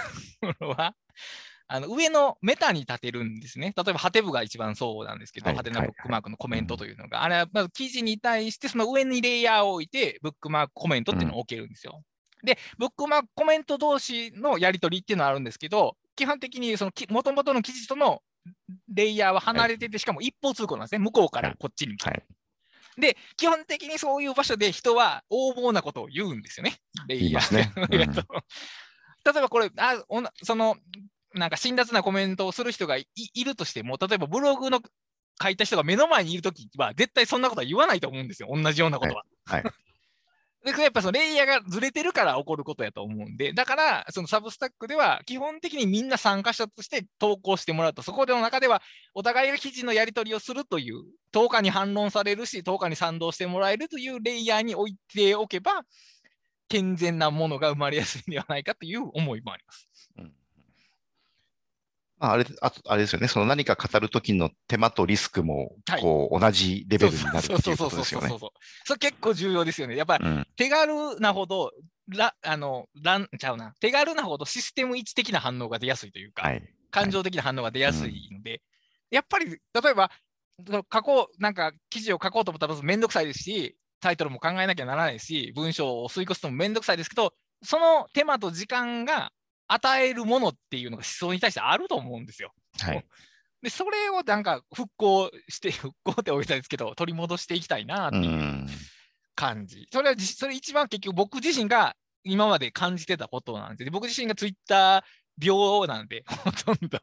ろは、(laughs) あの上のメタに立てるんですね。例えば、ハテブが一番そうなんですけど、はい、ハテナブックマークのコメントというのが、あれはまず記事に対して、その上にレイヤーを置いて、ブックマークコメントっていうのを置けるんですよ。うん、で、ブックマークコメント同士のやり取りっていうのはあるんですけど、基本的にそのもともとの記事とのレイヤーは離れてて、しかも一方通行なんですね。向こうからこっちに。はい、で、基本的にそういう場所で人は横暴なことを言うんですよね。レイヤー。ね (laughs) うん、例えばこれ、あその、なんか辛辣なコメントをする人がいるとしても、例えばブログの書いた人が目の前にいるときは、絶対そんなことは言わないと思うんですよ。同じようなことは。はい、はいでやっぱそのレイヤーがずれてるから起こることやと思うんで、だからそのサブスタックでは基本的にみんな参加者として投稿してもらうと、そこでの中ではお互いが記事のやり取りをするという、10日に反論されるし、10日に賛同してもらえるというレイヤーに置いておけば、健全なものが生まれやすいんではないかという思いもあります。うんまあ、あれああれですよね、その何か語るときの手間とリスクもこう、同じレベルになるっていうことですよね。それ結構重要ですよね。やっぱり手軽なほど、らあのランちゃうな、手軽なほどシステム位置的な反応が出やすいというか、はい、感情的な反応が出やすいので、はい、やっぱり例えば、書こう、なんか記事を書こうと思ったらめんどくさいですし、タイトルも考えなきゃならないし、文章を吸い越すのもめんどくさいですけど、その手間と時間が与えるものっていうのが思想に対してあると思うんですよ。はい、でそれをなんか復興して、(laughs) 復興っておいたんですけど、取り戻していきたいなっていう感じ。それはそれ一番結局僕自身が今まで感じてたことなんで、僕自身がツイッター病なんで、(laughs) ほとんど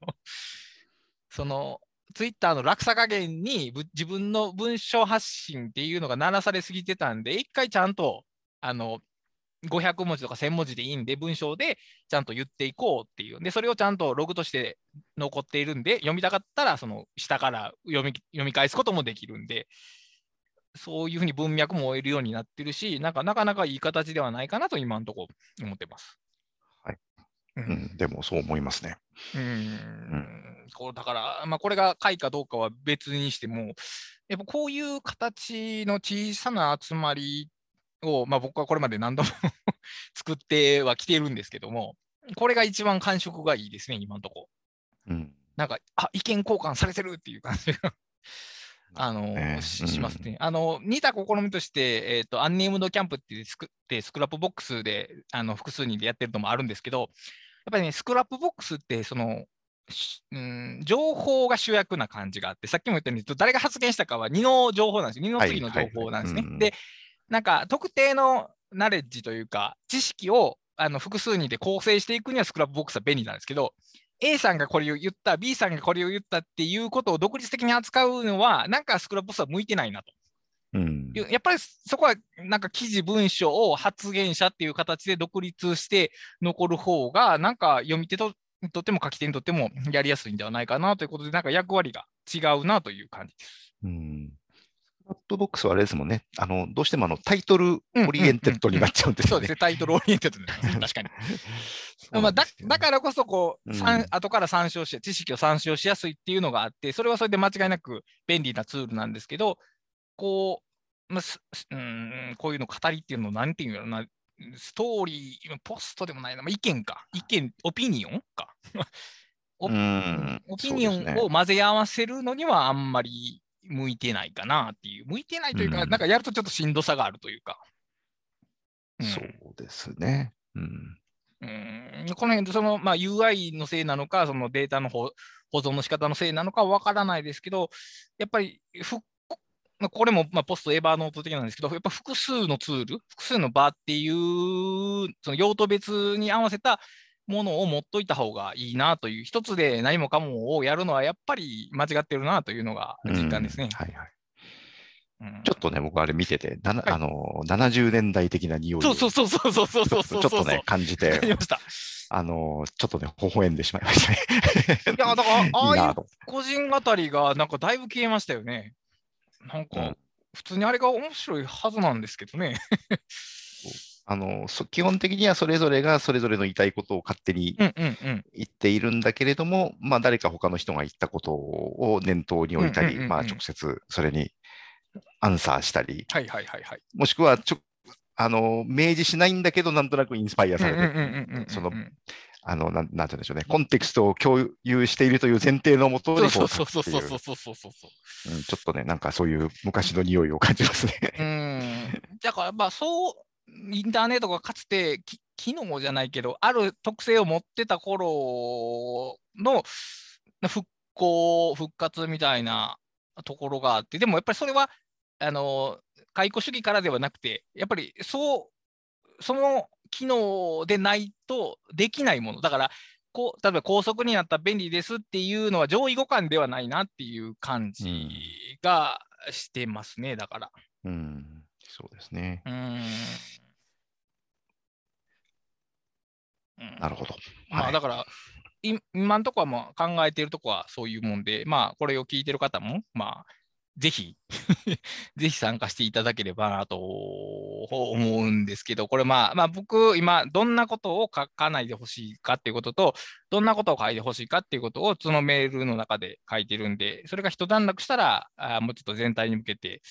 そのツイッターの落差加減に自分の文章発信っていうのが鳴らされすぎてたんで、一回ちゃんとあの500文字とか1000文字でいいんで、文章でちゃんと言っていこうっていう。で、それをちゃんとログとして残っているんで、読みたかったら、その下から読み読み返すこともできるんで、そういうふうに文脈も終えるようになってるし、なんかなかなかいい形ではないかなと今のところ思ってます。はい。ううんん、でもそう思いますね。うーんこうだから、まあ、これが会かどうかは別にしても、やっぱこういう形の小さな集まりを、まあ、僕はこれまで何度も (laughs) 作ってはきてるんですけども、これが一番感触がいいですね、今のところ。うん。なんか、あ意見交換されてるっていう感じが。あのししますね。あの似た試みとして、えーと、 Unnamed Camp ってスクってスクラップボックスであの複数人でやってるのもあるんですけど、やっぱりね、 Scrapboxってその、しうん、情報が主役な感じがあって、さっきも言ったように、誰が発言したかは2の情報なんですよ。2の次の情報なんですね。はいはいはいうんで、なんか特定のナレッジというか、知識をあの複数人で構成していくには Scrapboxは便利なんですけど、A さんがこれを言った、B さんがこれを言ったっていうことを独立的に扱うのは、なんか Scrapboxは向いてないなと。うん。やっぱりそこはなんか記事、文章を発言者っていう形で独立して残る方が、なんか読み手とにとっても書き手にとってもやりやすいんではないかなということで、なんか役割が違うなという感じです。うん。ップボックスはあれですもんね。あの、どうしてもあの title orientedになっちゃうんで。すよね。そうですね、(laughs) タイトル oriented 確かに。(laughs) そうまあ、だだからこそこう、うん。後から参照して、知識を参照しやすいっていうのがあって、それはそれで間違いなく便利なツールなんですけど、こう、まあ、うーんこういうの語りっていうのをなんていうんやろな、ストーリー、ポストでもないな、まあ、意見か、意見、オピニオンか。(laughs) おうんオピニオンを混ぜ合わせるのにはあんまり向いてないかなっていう、向いてないというか、うんなんかやるとちょっとしんどさがあるというか。うんそうですね。うん。うんこの辺でその、まあ、UI のせいなのか、そのデータの保保存の仕方のせいなのかは分からないですけど、やっぱりふまあこれもまあポストエヴァノート的なんですけど、やっぱ複数のツール、複数の場っていう、その用途別に合わせたものを持っといた方がいいなという、一つで何もかもをやるのはやっぱり間違ってるなというのが実感ですね。はいはいうん、ちょっとね、僕あれ見てて、なはい、あの70年代的な匂いをそうそうそうそうちょっとね、感じて、(laughs) あのちょっとね、微笑んでしまいましたね。いや、だから、(laughs) ああいう個人語りが、なんかだいぶ消えましたよね。なんか、うん、普通にあれが面白いはずなんですけどね。あのそ基本的にはそれぞれがそれぞれの言いたいことを勝手に。言っているんだけれども、まあ、誰か他の人が言ったことを念頭に置いたり、まあ、直接それにアンサーしたり、はいはいはいはい。もしくはちょあの明示しないんだけど、なんとなくインスパイアされて、そのあのなんなんて言うんでしょうね、コンテクストを共有しているという前提のもとにこそうそうそうそうそうそうそうそう。うんちょっとね、なんかそういう昔の匂いを感じますね。うん。だからまあそう、インターネットがかつてき機能じゃないけど、ある特性を持ってた頃の復興、復活みたいなところがあって、でもやっぱりそれは、あの、解雇主義からではなくて、やっぱりそう、その機能でないとできないもの。だから、こう例えば高速になったら便利ですっていうのは上位互換ではないなっていう感じがしてますね、だから。うん、そうですね。なるほど。まあ、はいだから、い今のところはまあ考えているところはそういうもんで、まあ、これを聞いてる方も、まあ、ぜひ、(laughs) ぜひ参加していただければなと思うんですけど、これまあ、まあ、僕、今、どんなことを書かないでほしいかっていうことと、どんなことを書いてほしいかっていうことを、そのメールの中で書いてるんで、それが一段落したら、あーもうちょっと全体に向けて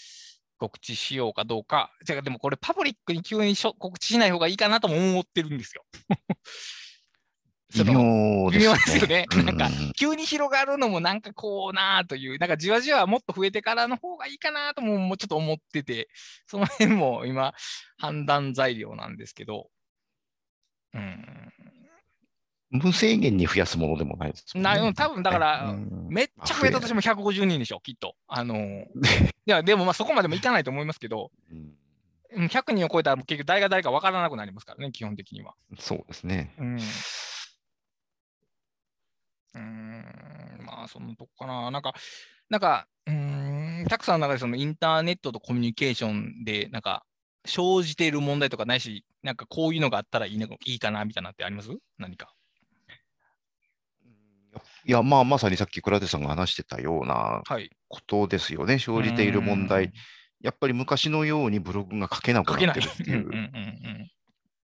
告知しようかどうか。じゃあ、でもこれ、パブリックに急にしょ告知しない方がいいかなとも思ってるんですよ。(laughs) そ微の妙微妙ですよね。うんなんか、急に広がるのもなんかこうなあという、なんかじわじわもっと増えてからの方がいいかなとももうちょっと思ってて、(laughs) その辺も今、判断材料なんですけど。うん。無制限に増やすものでもないですもんね、なうん多分だからうんめっちゃ増えたとしても150人でしょ、きっと。あの、(laughs) いや、でもまあそこまでもいかないと思いますけど、うんうん100人を超えたら結局誰が誰か分からなくなりますからね、基本的には。そうですね。うん。うーん、まあ、そのとこかな。なんか、なんか、うーん、たくさんの中でそのインターネットとコミュニケーションで、なんか、生じている問題とかないし、なんかこういうのがあったらいいのいいかなみたいなのってあります？何か。いや、まあ、まさにさっき倉手さんが話してたようなはい。ことですよね。生じている問題。やっぱり昔のようにブログが書けなくなってるっていうう、ん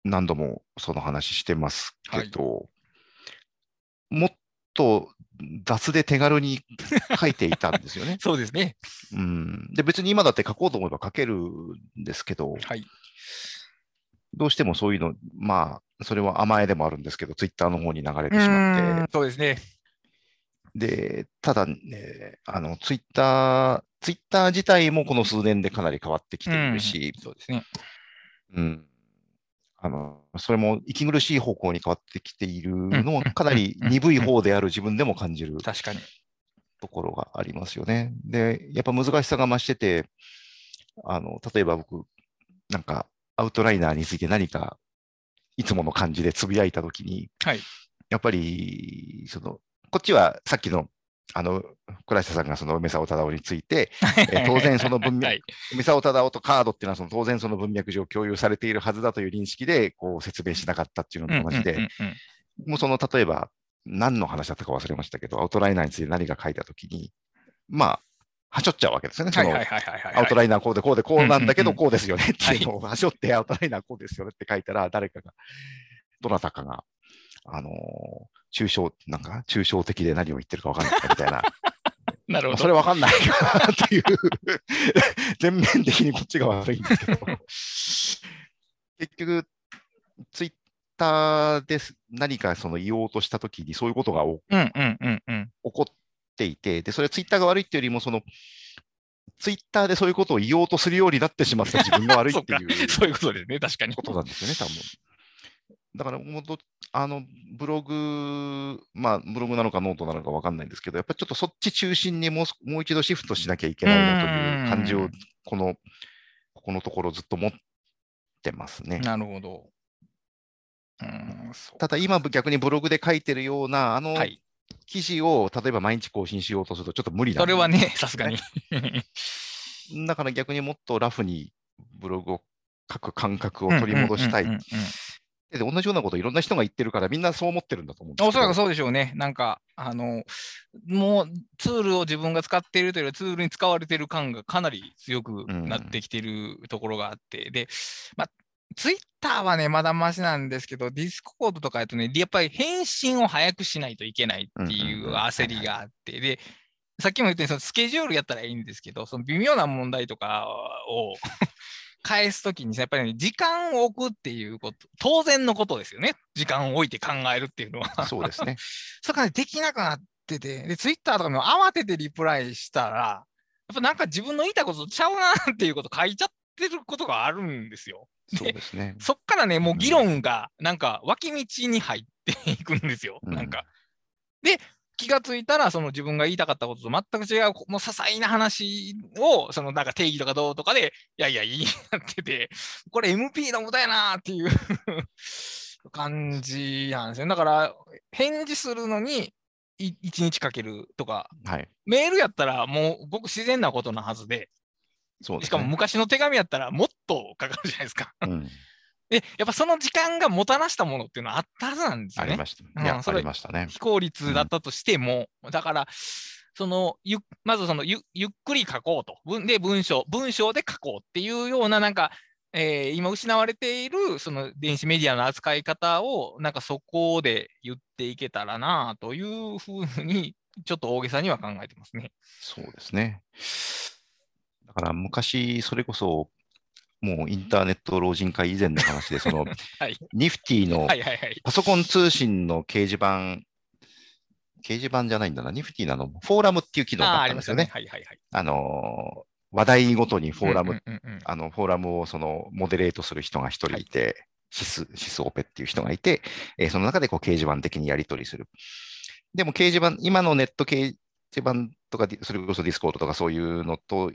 何度もその話してますけど、もっと雑で手軽に書いていたんですよね。(laughs) そうですね。うん、で別に今だって書こうと思えば書けるんですけど、はい。どうしてもそういうの、まあ、それは甘えでもあるんですけど、ツイッターの方に流れてうしまって、そうですね。で、ただね、あの、ツイッター、ツイッター自体もこの数年でかなり変わってきているし、そうですね。うん。あの、それも息苦しい方向に変わってきているのは、かなり鈍い方である自分でも感じる確かに。ところがありますよね。で、やっぱ難しさが増してて、あの、例えば僕、なんか、アウトライナーについて何か、いつもの感じでつぶやいたときに、はい。やっぱり、その、こっちはさっきの、あの、倉下さんがその梅沢忠夫について、えー (laughs) 当然その文脈はい。梅沢忠夫とカードっていうのはその当然その文脈上共有されているはずだという認識でこう説明しなかったっていうのと同じで、うんうんうんうんもうその例えば何の話だったか忘れましたけど、アウトライナーについて何か書いたときに、まあ、はしょっちゃうわけですよね。その。アウトライナーこうでこうでこうなんだけどこうですよねっていうのをはしょってアウトライナーこうですよねって書いたら誰かが、どなたかが、あのー抽象、なんか抽象的で何を言ってるか分かんないみたいな、(laughs) なるほど。まあそれ分かんないかなっていう、全面的にこっちが悪いんですけど、(laughs) 結局、ツイッターです何かその言おうとしたときにそういうことが起こっていて、で、それはツイッターが悪いっていうよりも、その、ツイッターでそういうことを言おうとするようになってしまった自分が悪いっていう (laughs) そういうことですね、確かに。ことなんですよね、多分。だから、もあの、ブログ、まあ、ブログなのかノートなのか分かんないんですけど、やっぱりちょっとそっち中心にもうすもう一度シフトしなきゃいけないなという感じをうん、この、ここのところずっと持ってますね。なるほど。うーん。ただ、今逆にブログで書いてるような、あのはい。記事を例えば毎日更新しようとするとちょっと無理なんでそれはね、さすがに。(laughs) だから逆にもっとラフにブログを書く感覚を取り戻したい。うんうんうんうんで同じようなこといろんな人が言ってるからみんなそう思ってるんだと思うんです。おそらくそうでしょうね。なんか、あの、もうツールを自分が使っているというよりツールに使われている感がかなり強くなってきているところがあって、で、まあ、ツイッターはね、まだましなんですけど、 Discord とかやとね、やっぱり返信を早くしないといけないっていううんうんうん焦りがあって、で、さっきも言ったようにそのスケジュールやったらいいんですけど、その微妙な問題とかを返すときにさ、やっぱり、ね、時間を置くっていうこと、当然のことですよね。時間を置いて考えるっていうのは。そうですね。(laughs) それからねできなくなってて、で、ツイッターとかも慌ててリプライしたら、やっぱなんか自分の言いたいことちゃうなっていうこと書いちゃってることがあるんですよ。そうですね。そっからね、もう議論がなんか脇道に入っていくんですよ。うんなんか。で、気がついたら、その自分が言いたかったことと全く違う、もう些細な話を、そのなんか定義とかどうとかで、いやいや、いいなってて、(laughs) これ MP の無駄やなっていう (laughs) 感じなんですよ。だから、返事するのに1日かけるとか、はい。メールやったらもうごく自然なことなはずで、そうですね。しかも昔の手紙やったらもっとかかるじゃないですか。うん、で、やっぱその時間がもたらしたものっていうのはあったはずなんですよね。ありました。いや、うんそれありましたね。非効率だったとしても、だから、そのゆまずそのゆゆっくり書こうと。文で文章、文章で書こうっていうような、なんか、えー今失われているその電子メディアの扱い方を、なんかそこで言っていけたらなというふうに、ちょっと大げさには考えてますね。そうですね。だから昔、それこそ、もうインターネット老人会以前の話で、その、(laughs) はい。ニフティのはいはいはい。パソコン通信の掲示板、掲示板じゃないんだな、ニフティのあの、フォーラムっていう機能があ。ったんですよね。はいはいはい。あのー、話題ごとにフォーラム、うんうんあの、フォーラムをその、モデレートする人が一人いて、シス、シスオペっていう人がいて、えーその中でこう掲示板的にやり取りする。でも掲示板、今のネット掲示板とか、それこそ Discord とかそういうのと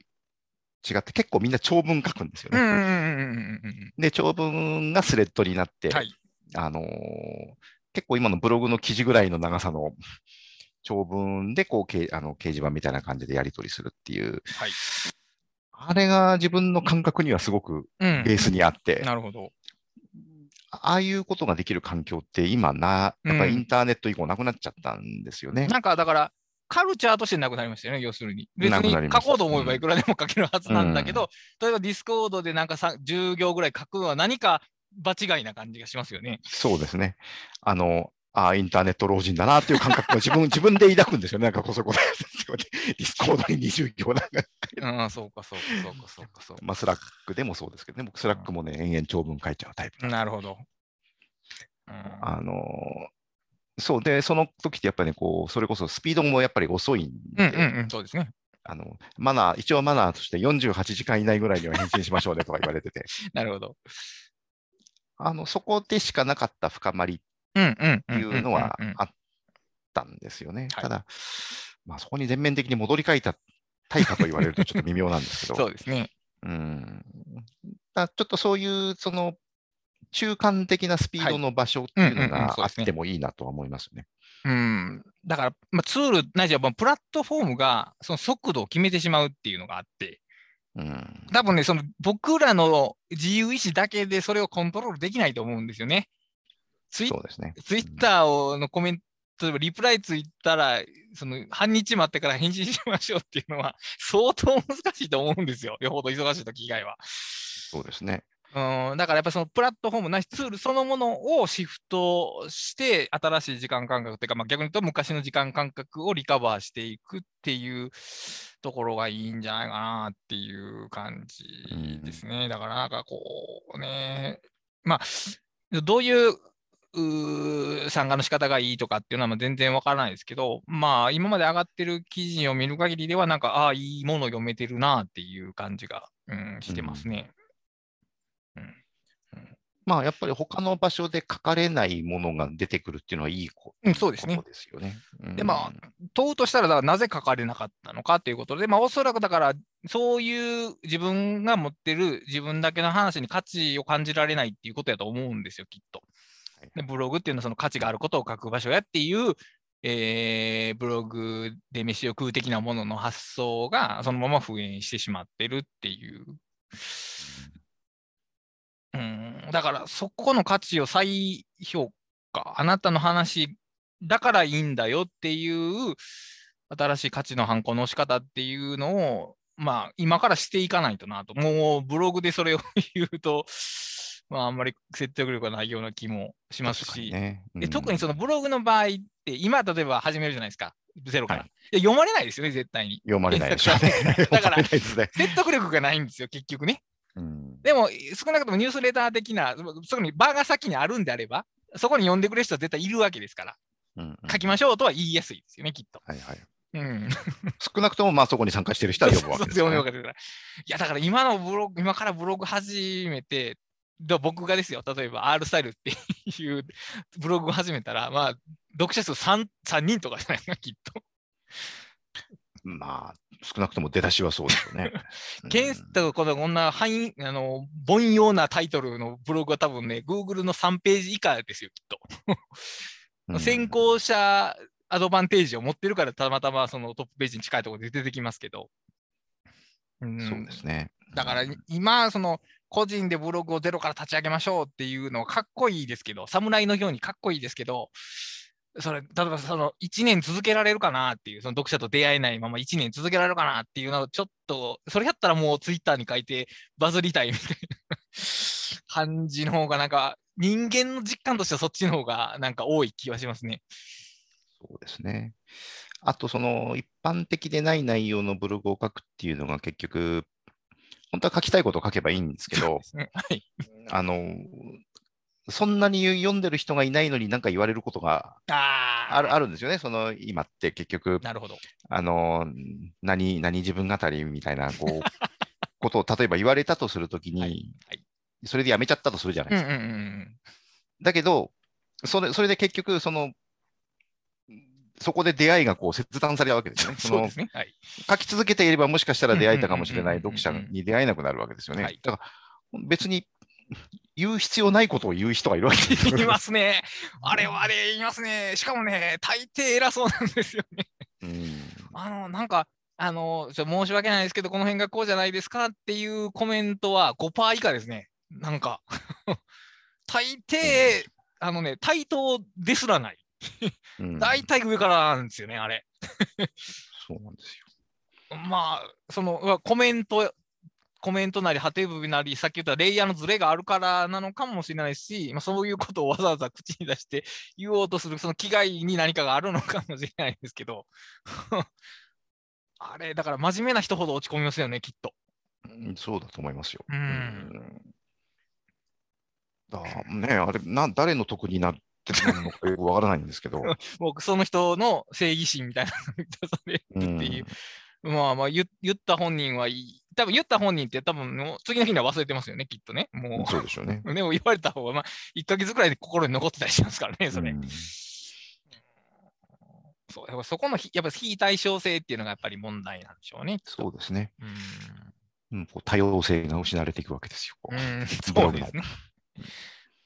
違って結構みんな長文書くんですよね。うんうんうんうんうんうんで、長文がスレッドになって、うん。はい。あのー結構今のブログの記事ぐらいの長さの長文でこう、けあの掲示板みたいな感じでやり取りするっていう、はい。あれが自分の感覚にはすごくうんベースにあって、なるほど。ああいうことができる環境って今な、やっぱりインターネット以降なくなっちゃったんですよね。なんかだから、カルチャーとしてなくなりましたよね、要するに。別に書こうと思えばいくらでも書けるはずなんだけど、う例えば Discordでなんかさ10行ぐらい書くのは何か場違いな感じがしますよね。そうですね。あの、ああ、インターネット老人だなっていう感覚を自分 (laughs) 自分で抱くんですよね。なんかこそこで。(laughs) Discordに20行なんか。ああ、そうか、そうか、そうか、そうか、そうか。まあ、スラックでもそうですけどね。僕、スラックもね、延々長文書いちゃうタイプ。なるほど。うんあのーそうで、その時ってやっぱりね、こう、それこそスピードもやっぱり遅いんで、うんうんうん、そうですね。あの、マナー、一応マナーとして48時間以内ぐらいには返信しましょうねとか言われてて、(laughs) なるほど。あの、そこでしかなかった深まりっていうのはあったんですよね。はいただ、まあ、そこに全面的に戻り書いたたいかと言われるとちょっと微妙なんですけど、(laughs) そうですね。うんだちょっとそういう、その、中間的なスピードの場所っていうのがあってもいいなとは思いますね。うん。だから、まあ、ツールないしは、まあプラットフォームがその速度を決めてしまうっていうのがあって、うん。多分ね、その僕らの自由意志だけでそれをコントロールできないと思うんですよね。ツイそうですね。ターをのコメント、例えばリプライついたら、その半日待ってから返信しましょうっていうのは相当難しいと思うんですよ。よほど忙しい時以外は。そうですね。うん、だからやっぱりそのプラットフォームないしツールそのものをシフトして新しい時間感覚というか、まあ、逆に言うと昔の時間感覚をリカバーしていくっていうところがいいんじゃないかなっていう感じですね。だからなんかこうね、まあ、どういう参加の仕方がいいとかっていうのはまあ全然わからないですけど、まあ今まで上がってる記事を見る限りではなんか、ああ、いいもの読めてるなっていう感じが、うん、してますね。まあ、やっぱり他の場所で書かれないものが出てくるっていうのはいいこうん、そうですね。ですよね。でまあ問うとしたら、だからなぜ書かれなかったのかということで、まあ、おそらくだから、そういう自分が持ってる自分だけの話に価値を感じられないっていうことやと思うんですよ、きっと。はいでブログっていうのはその価値があることを書く場所やっていう、えーブログで飯を食う的なものの発想がそのまま復縁してしまってるっていう。うん、だからそこの価値を再評価、あなたの話だからいいんだよっていう新しい価値の反抗の仕方っていうのを、まあ今からしていかないとなと。もうブログでそれを言うと、(laughs) まああんまり説得力がないような気もしますし、ねで特にそのブログの場合って、今例えば始めるじゃないですか、ゼロから。はい読まれないですよね、絶対に。読まれないでしょう検 (laughs) ね。索だから。説得力がないんですよ、結局ね。うんでも、少なくともニュースレター的な、そこに場が先にあるんであれば、そこに読んでくれる人は絶対いるわけですから、うんうん書きましょうとは言いやすいですよね、きっと。はいはい。うん。少なくとも、まあ、そこに参加している人は読むわけです (laughs) そうからそう読むわけですから。いや、だから今のブログ、今からブログ始めて、だ僕がですよ、例えば R スタイルっていうブログを始めたら、まあ、読者数 3, 3人とかじゃないですか、きっと。まあ、少なくとも出だしはそうですよね。検 (laughs) 索、このこんな範囲、あの、凡庸なタイトルのブログは多分ね、Google の3ページ以下ですよ、きっと。うん先行者アドバンテージを持ってるから、たまたまそのトップページに近いところで出てきますけど。うんそうですね。だからうん今、その個人でブログをゼロから立ち上げましょうっていうのはかっこいいですけど、侍のようにかっこいいですけど、それ、例えばその1年続けられるかなっていう、その読者と出会えないまま1年続けられるかなっていうのをちょっと、それやったらもうツイッターに書いてバズりたいみたいな感じの方がなんか、人間の実感としてはそっちの方がなんか多い気はしますね。そうですね。あと、その一般的でない内容のブログを書くっていうのが結局、本当は書きたいことを書けばいいんですけど、ねはい。あの、そんなに読んでる人がいないのに何か言われることがああるあるんですよね。その今って結局、なるほど。あの、何、何自分語りみたいな、こう、(laughs) ことを例えば言われたとするときに、はいはいそれでやめちゃったとするじゃないですか。うんうんうんうん。だけど、それそれで結局、その、そこで出会いがこう切断されたわけですよね。そ (laughs) のそうですね。はい。書き続けていればもしかしたら出会えたかもしれない読者に出会えなくなるわけですよね。はいだから別に言う必要ないことを言う人がいるわけですいますね。あれはあれ言いますね。しかもね、大抵偉そうなんですよね。うんあの、なんか、あの、ちょ申し訳ないですけど、この辺がこうじゃないですかっていうコメントは5%以下ですね。なんか、(laughs) 大抵、あのね、対等ですらない。うん大体上からなんですよね、あれ。そうなんですよ。(laughs) まあ、そのコメントコメントなり、ハテブなり、さっき言ったレイヤーのズレがあるからなのかもしれないし、まあ、そういうことをわざわざ口に出して言おうとする、その気概に何かがあるのかもしれないんですけど、(laughs) あれ、だから真面目な人ほど落ち込みますよね、きっと。うんそうだと思いますよ。うんうんだね、あれな、誰の得になってるのかよくわからないんですけど、(laughs) 僕、その人の正義心みたいなのが満たされるうんっていう。まあまあ言、言った本人はいい。多分言った本人って多分もう次の日には忘れてますよね、きっとね。もそうでしょうね。う。(laughs) でも言われた方が、まあ、1ヶ月くらいで心に残ってたりしますからね、それ。うんそう、やっぱそこのひ、やっぱ非対称性っていうのがやっぱり問題なんでしょうね。そうですね。うん。うん、こう多様性が失われていくわけですよ。こううん、ブそうですね。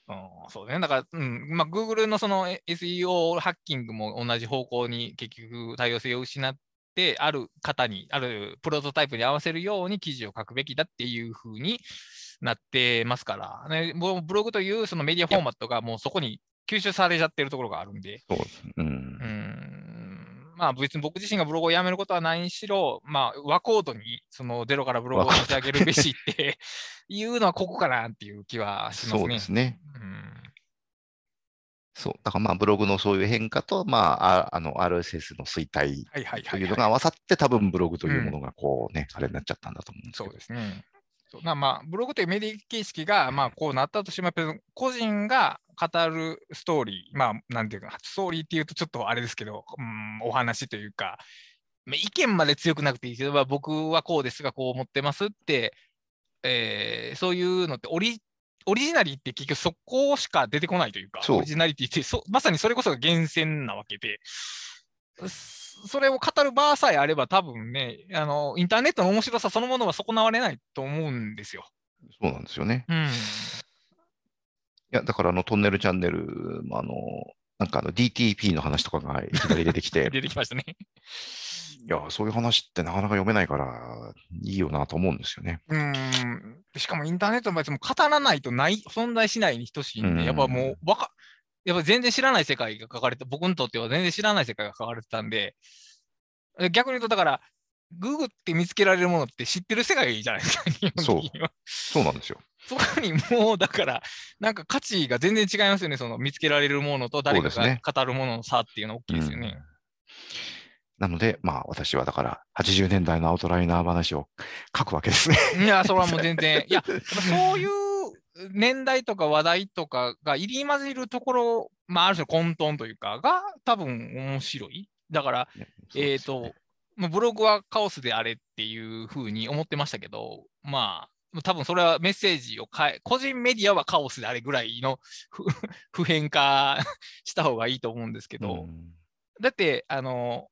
うん、そうね。だから、うん、まあ、Google のそのえ SEO ハッキングも同じ方向に結局多様性を失って、ある方に、あるプロトタイプに合わせるように記事を書くべきだっていうふうになってますから、ね、もうブログというそのメディアフォーマットがもうそこに吸収されちゃってるところがあるんで、そううん。うん。まあ別に僕自身がブログをやめることはないにしろ、まあ和コードにそのゼロからブログを立ち上げるべしっていうのはここかなっていう気はしますね。そうですね。うんそう。だからまあブログのそういう変化と、まあ、ああの RSS の衰退はいはいとはいいうはい、のが合わさって、多分ブログというものがこうね、あれになっちゃったんだと思うんです。そうですね。そうなまあ、ブログというメディア形式が、まあ、こうなったとしても、個人が語るストーリー、まあ、なんていうか、ストーリーっていうとちょっとあれですけど、うん、お話というか、まあ意見まで強くなくていいけど、まあ僕はこうですが、こう思ってますって、えーそういうのってオリ、オリジナリーって結局そこしか出てこないというか、そうオリジナリティってそ、まさにそれこそが源泉なわけで、そそれを語る場さえあれば、多分ねあの、インターネットの面白さそのものは損なわれないと思うんですよ。そうなんですよね。うん。いや、だからあのトンネルチャンネル、あの、なんかあの DTP の話とかがいきなり出てきて、(laughs) 出てきましたね。いや、そういう話ってなかなか読めないから、いいよなと思うんですよね。うん。しかもインターネットの場合、も語らないとない、存在しないに等しいんで、うんやっぱもう、わか、やっぱ全然知らない世界が書かれて、僕にとっては全然知らない世界が書かれてたんで、え逆に言うと、だから、ググって見つけられるものって知ってる世界じゃないですか、日本的には。そうなんですよ。そこにもう、だから、なんか価値が全然違いますよね、その見つけられるものと誰かが語るものの差っていうのは大きいですよね。なので、まあ私はだから80年代のアウトライナー話を書くわけですね。いや、それはもう全然、いや、そういう年代とか話題とかが入り混じるところ、まあ、ある種混沌というか、が多分面白い。だから、えっ、と、まあブログはカオスであれっていうふうに思ってましたけど、まあ、多分それはメッセージを変え、個人メディアはカオスであれぐらいの不 (laughs) 普遍化 (laughs) した方がいいと思うんですけど、うんだって、あの、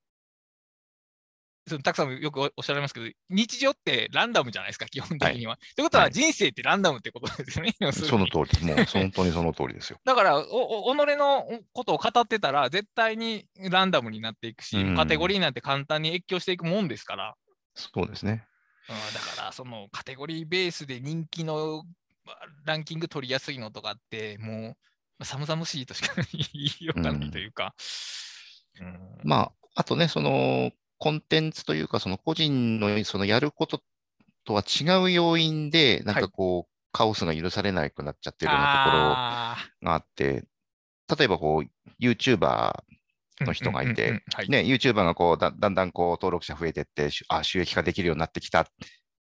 そのたくさんもよくおおっしゃられますけど、日常ってランダムじゃないですか、基本的には。ということは、はい人生ってランダムってことですよね。要するにその通り、もう本当にその通りですよ。だからおお、己のことを語ってたら、絶対にランダムになっていくし、うんカテゴリーなんて簡単に越境していくもんですから、そうですね。うんだから、そのカテゴリーベースで人気のまあランキング取りやすいのとかって、もう、まあ寒々しいとしか (laughs) 言いようがないというか。うん。まあ、あとね、そのコンテンツというか、その個人のそのやることとは違う要因で、なんかこう、カオスが許されなくなっちゃってるようなあところがあって、例えばこう、YouTuber ーの人がいてね、YouTuber がこうだだんだんこう登録者増えてって、しあ、収益化できるようになってきたっ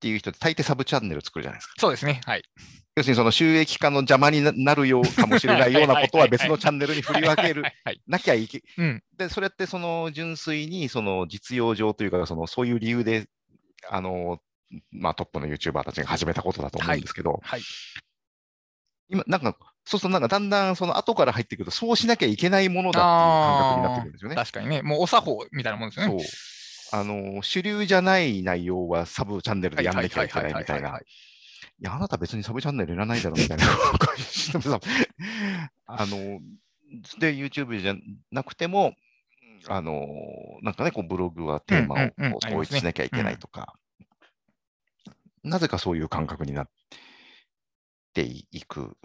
ていう人って大抵サブチャンネル作るじゃないですか。そうですね。はい。要するにその収益化の邪魔にななるようかもしれないようなことは別のチャンネルに振り分けるは、いはいなきゃいけ、うんで、それってその純粋にその実用上というか、そのそういう理由で、あの、まあトップの YouTuber たちが始めたことだと思うんですけど、はい。今、なんか、そうするとなんかだんだんその後から入ってくると、そうしなきゃいけないものだっていう感覚になってくるんですよね。確かにね。もうお作法みたいなもんですよね。そう。あの、主流じゃない内容はサブチャンネルでやんなきゃいけないみたいな。いや、あなた別にサブチャンネルいらないだろみたいな。あの、で、YouTube じゃなくても、あの、なんかね、こうブログはテーマを統一しなきゃいけないとか、なぜかそういう感覚になっていく。う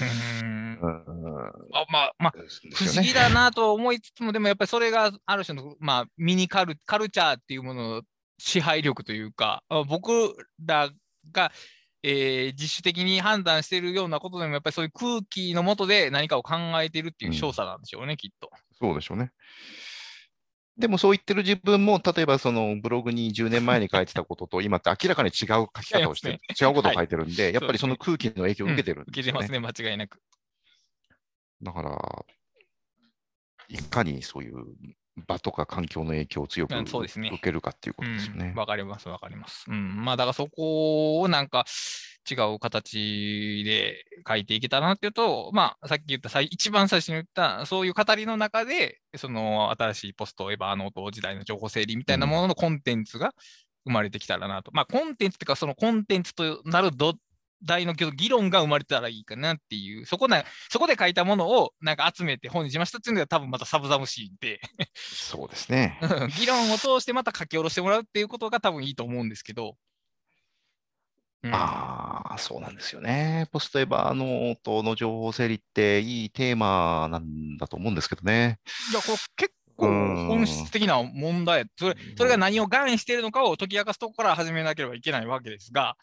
ーんうんあまあ、まあ、ね不思議だなと思いつつも、でもやっぱりそれがある種の、まあ、ミニカルカルチャーっていうものの支配力というか、あ僕らが、えー自主的に判断しているようなことでも、やっぱりそういう空気の下で何かを考えているっていう証左なんでしょうね、きっと。そうでしょうね。でもそう言ってる自分も、例えばそのブログに10年前に書いてたことと、今って明らかに違う書き方をしてる、違うことを書いてるんで、やっぱりその空気の影響を受けてるん受ですよねけてますね、間違いなく。だから、いかにそういう場とか環境の影響を強く受けるかっていうことですよねうん。わかります、わかります。うん。まあ、だからそこをなんか違う形で書いていけたらなっていうと、まあ、さっき言った、一番最初に言った、そういう語りの中で、その新しいポスト、エヴァーノート時代の情報整理みたいなもののコンテンツが生まれてきたらなと。まあ、コンテンツっていうか、そのコンテンツとなる土台の議論が生まれたらいいかなっていう、そこなそこで書いたものをなんか集めて本にしましたっていうのが多分またサブザムシーで、そうですね。う (laughs) ん議論を通してまた書き下ろしてもらうっていうことが多分いいと思うんですけど。うん。ああ、そうなんですよね。ポスト Evernote の情報整理っていいテーマなんだと思うんですけどね。いや、これ結構うん。本質的な問題、それそれが何を願しているのかを解き明かすところから始めなければいけないわけですが、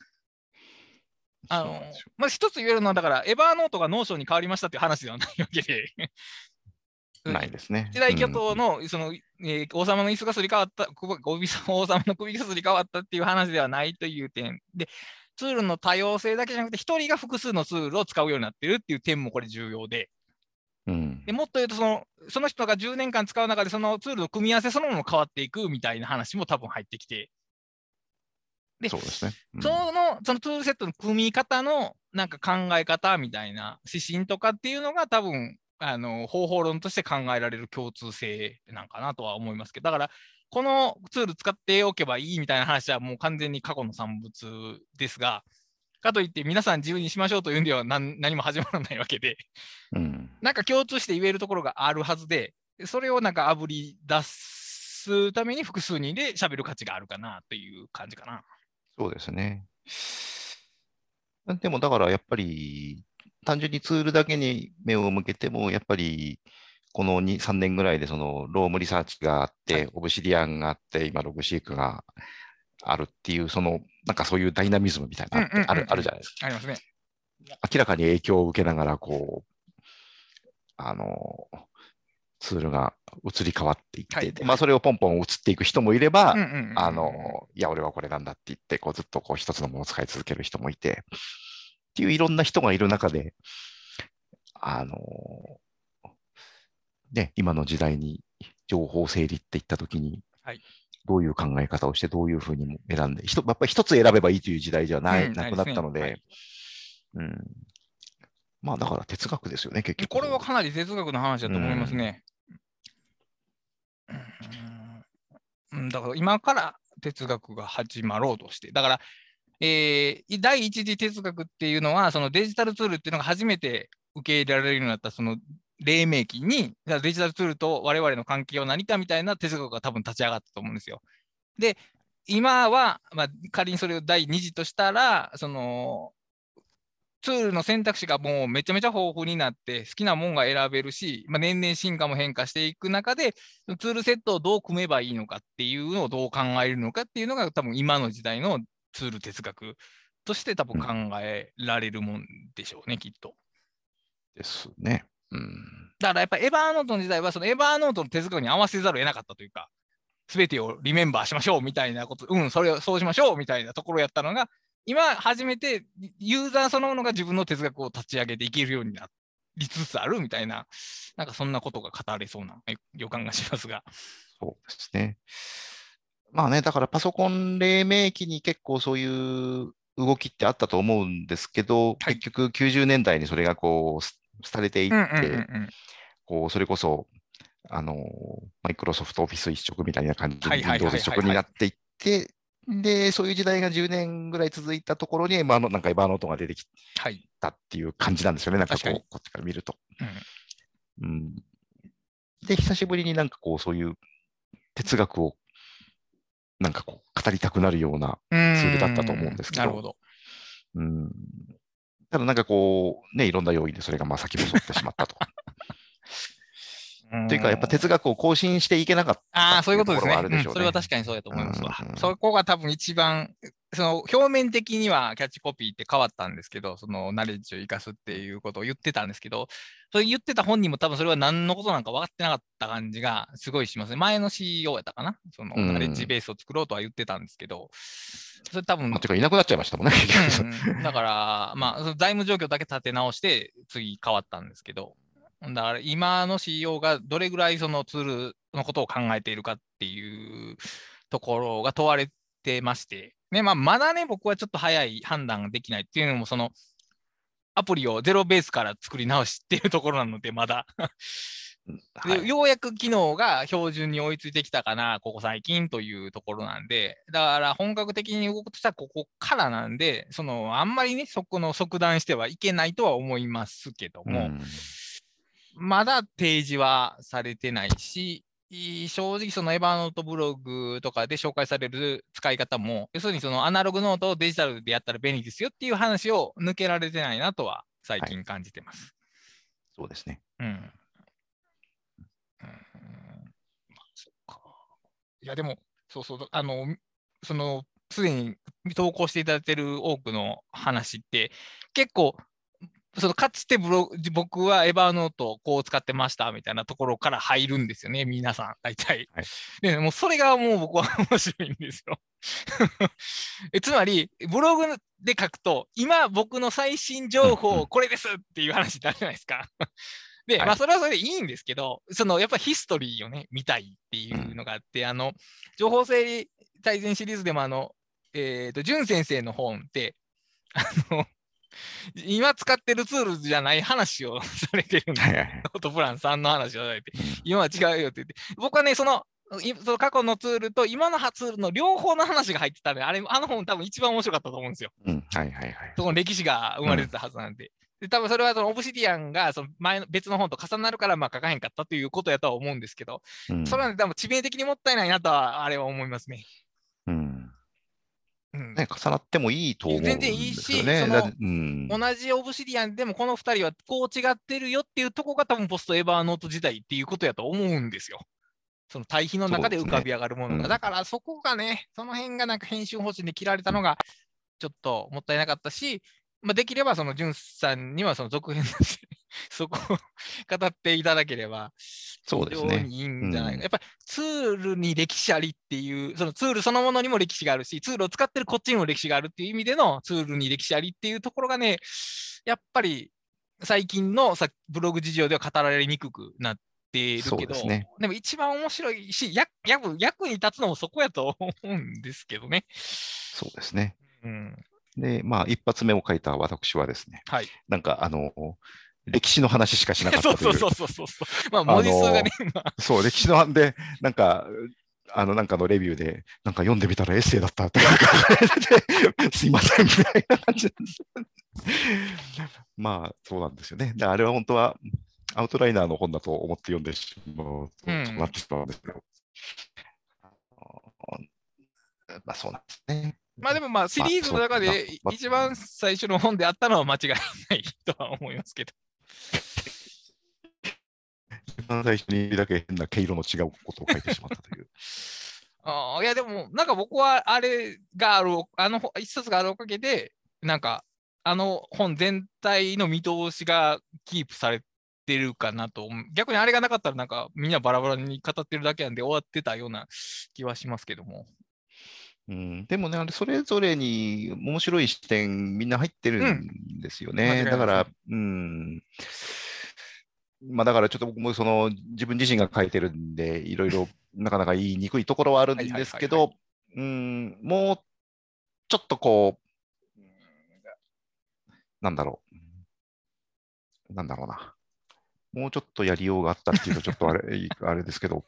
あのまあ、一つ言えるのは、だから、 Evernoteが Notionに変わりましたっていう話ではないわけで、う (laughs) んないですね。時代巨頭のその、えー王様の椅子がすり替わった、王様の首がすり替わったっていう話ではないという点。で、ツールの多様性だけじゃなくて、一人が複数のツールを使うようになってるっていう点もこれ重要で、うん。でもっと言うとその、その人が10年間使う中で、そのツールの組み合わせそのものも変わっていくみたいな話も多分入ってきて、でそうですね。うん。そのそのツールセットの組み方のなんか考え方みたいな指針とかっていうのが多分あの方法論として考えられる共通性なんかなとは思いますけど、だからこのツール使っておけばいいみたいな話はもう完全に過去の産物ですが、かといって皆さん自由にしましょうというんでは何 (laughs) 何も始まらないわけで、うんなんか共通して言えるところがあるはずで、それをなんかあぶり出すために複数人で喋る価値があるかなという感じかな。そうですね。でもだからやっぱり単純にツールだけに目を向けても、やっぱりこの2、3年ぐらいでそのロームリサーチがあって、はいオブシディアンがあって、今ログシークがあるっていう、そのなんかそういうダイナミズムみたいなのあるあるじゃないですか。ありますね。明らかに影響を受けながら、こう、あの、ツールが移り変わっていって、はいでまあそれをポンポン移っていく人もいれば、あの、いや、俺はこれなんだって言って、こうずっとこう一つのものを使い続ける人もいて、っていういろんな人がいる中で、あの、ね、今の時代に情報整理って言ったときに、はいどういう考え方をして、どういうふうにも選んで、ひとやっぱり一つ選べばいいという時代じゃない、うんなくなったので、ないでうん。まあだから哲学ですよね、結局。これはかなり哲学の話だと思いますね。うん、だから今から哲学が始まろうとして、だから、えー第一次哲学っていうのは、そのデジタルツールっていうのが初めて受け入れられるようになったその黎明期に、デジタルツールと我々の関係は何かみたいな哲学が多分立ち上がったと思うんですよ。で、今は、まあ、仮にそれを第二次としたら、そのツールの選択肢がもうめちゃめちゃ豊富になって、好きなもんが選べるし、まあ、年々進化も変化していく中で、ツールセットをどう組めばいいのかっていうのをどう考えるのかっていうのが、多分今の時代のツール哲学として多分考えられるもんでしょうね、きっと。ですね。うん。だからやっぱエヴァーノートの時代は、そのエヴァーノートの哲学に合わせざるを得なかったというか、すべてをリメンバーしましょうみたいなこと、うん、それをそうしましょうみたいなところをやったのが、今初めてユーザーそのものが自分の哲学を立ち上げていけるようになりつつあるみたいな、なんかそんなことが語れそうな予感がしますが。そうですね。まあね、だからパソコン黎明期に結構そういう動きってあったと思うんですけど、はい結局90年代にそれがこう、す廃れていって、こう、それこそ、あの、マイクロソフトオフィス一色みたいな感じではいはいはいはい Windows 一色になっていって、で、そういう時代が10年ぐらい続いたところに、エヴァノなんかエヴァノートが出てきはい。たっていう感じなんですよね、なんかこう、こっちから見ると。うん。うん、で、久しぶりになんかこう、そういう哲学を、なんかこう、語りたくなるような、ツールだったと思うんですけど。なるほど。うん、ただなんかこう、ね、いろんな要因でそれがまあ先細ってしまったと。というか、やっぱ哲学を更新していけなかったああ、そういうことですね。ねうんそれは確かにそうだと思いますわうん。そこが多分一番その表面的にはキャッチコピーって変わったんですけど、そのナレッジを生かすっていうことを言ってたんですけど、それ言ってた本人も多分それは何のことなんか分かってなかった感じがすごいしますね。前の CEO やったかな？そのナレッジベースを作ろうとは言ってたんですけど、それ多分。てか、いなくなっちゃいましたもんね、うん、だから、まあ、財務状況だけ立て直して、次変わったんですけど、だから今の CEO がどれぐらいそのツールのことを考えているかっていうところが問われてまして、ね、まあ、まだね、僕はちょっと早い判断ができないっていうのも、その、アプリをゼロベースから作り直しっていうところなので、まだ。はい、ようやく機能が標準に追いついてきたかな、ここ最近というところなんで、だから本格的に動くとしたらここからなんで、そのあんまりね、そこの即断してはいけないとは思いますけども、まだ提示はされてないし、正直そのエヴァノートブログとかで紹介される使い方も、要するにそのアナログノートをデジタルでやったら便利ですよっていう話を抜けられてないなとは最近感じてます。はい、そうですね。うん。うん、まあ、そっか。いや、でも、そうそう、あの、その、すでに投稿していただいている多くの話って、結構そのかつてブロ僕はエヴァーノートをこう使ってましたみたいなところから入るんですよね、皆さん、大体。はい、でもうそれがもう僕は面白いんですよ (laughs) え。つまり、ブログで書くと、今僕の最新情報、これですっていう話になるじゃないですか。(laughs) で、はい、まあ、それはそれでいいんですけど、そのやっぱヒストリーをね、見たいっていうのがあって、うん、あの、情報整理大全シリーズでも、あの、えっ、ー、と、淳先生の本って、あの、今使ってるツールじゃない話を (laughs) されてるんで、ノートプラン3の話をされて、今は違うよって言って、僕はね、その、その過去のツールと今のツールの両方の話が入ってたんで、あれ、あの本多分一番面白かったと思うんですよ。うん、はいはいはい。そこの歴史が生まれてたはずなんで。うん、で多分それはそのオブシディアンがその前の別の本と重なるからまあ書かへんかったということやとは思うんですけど、うん、それは、ね、多分致命的にもったいないなとはあれは思いますね。うんね、重なってもいいと思うんですよ、ね、全然いいし、うん、同じオブシディアンでもこの2人はこう違ってるよっていうとこが多分ポストエヴァーノート時代っていうことやと思うんですよ。その対比の中で浮かび上がるものが。ねうん、だからそこがね、その辺がなんか編集方針で切られたのがちょっともったいなかったし、まあ、できればそのジュンさんにはその続編 (laughs) そこを (laughs) 語っていただければ、そうですね。いいんじゃないか。うん、やっぱりツールに歴史ありっていう、そのツールそのものにも歴史があるし、ツールを使ってるこっちにも歴史があるっていう意味でのツールに歴史ありっていうところがね、やっぱり最近のさブログ事情では語られにくくなっているけど、ね、でも一番面白いし役、役に立つのもそこやと思うんですけどね。そうですね。うん、で、まあ、一発目を書いた私はですね、はい、なんか、あの、歴史の話しかしなかったという。(laughs) そうそうそうそう。まあ、文字数がね、(laughs) そう、歴史ので、なんか、あの、なんかのレビューで、なんか読んでみたらエッセイだったって書かれてて、(laughs) すいません、みたいな感じなんです。まあ、そうなんですよね。であれは本当は、アウトライナーの本だと思って読んでしまうと、なってしまうんですけど。まあ、そうなんですね。まあでもまあシリーズの中で一番最初の本であったのは間違いないとは思いますけど。一番最初にだけ変な毛色の違うことを書いてしまったという。(laughs) あいやでもなんか僕はあれがある、あの一冊があるおかげで、なんかあの本全体の見通しがキープされてるかなと、逆にあれがなかったらなんかみんなバラバラに語ってるだけなんで終わってたような気はしますけども。うん、でもね、あれそれぞれに面白い視点、みんな入ってるんですよね。うん、だから、うん、まあ、だからちょっと僕もその自分自身が書いてるんで、いろいろなかなか言いにくいところはあるんですけど、もうちょっとこう、なんだろう、なんだろうな。もうちょっとやりようがあったっていうと、ちょっとあれ (laughs) あれですけど、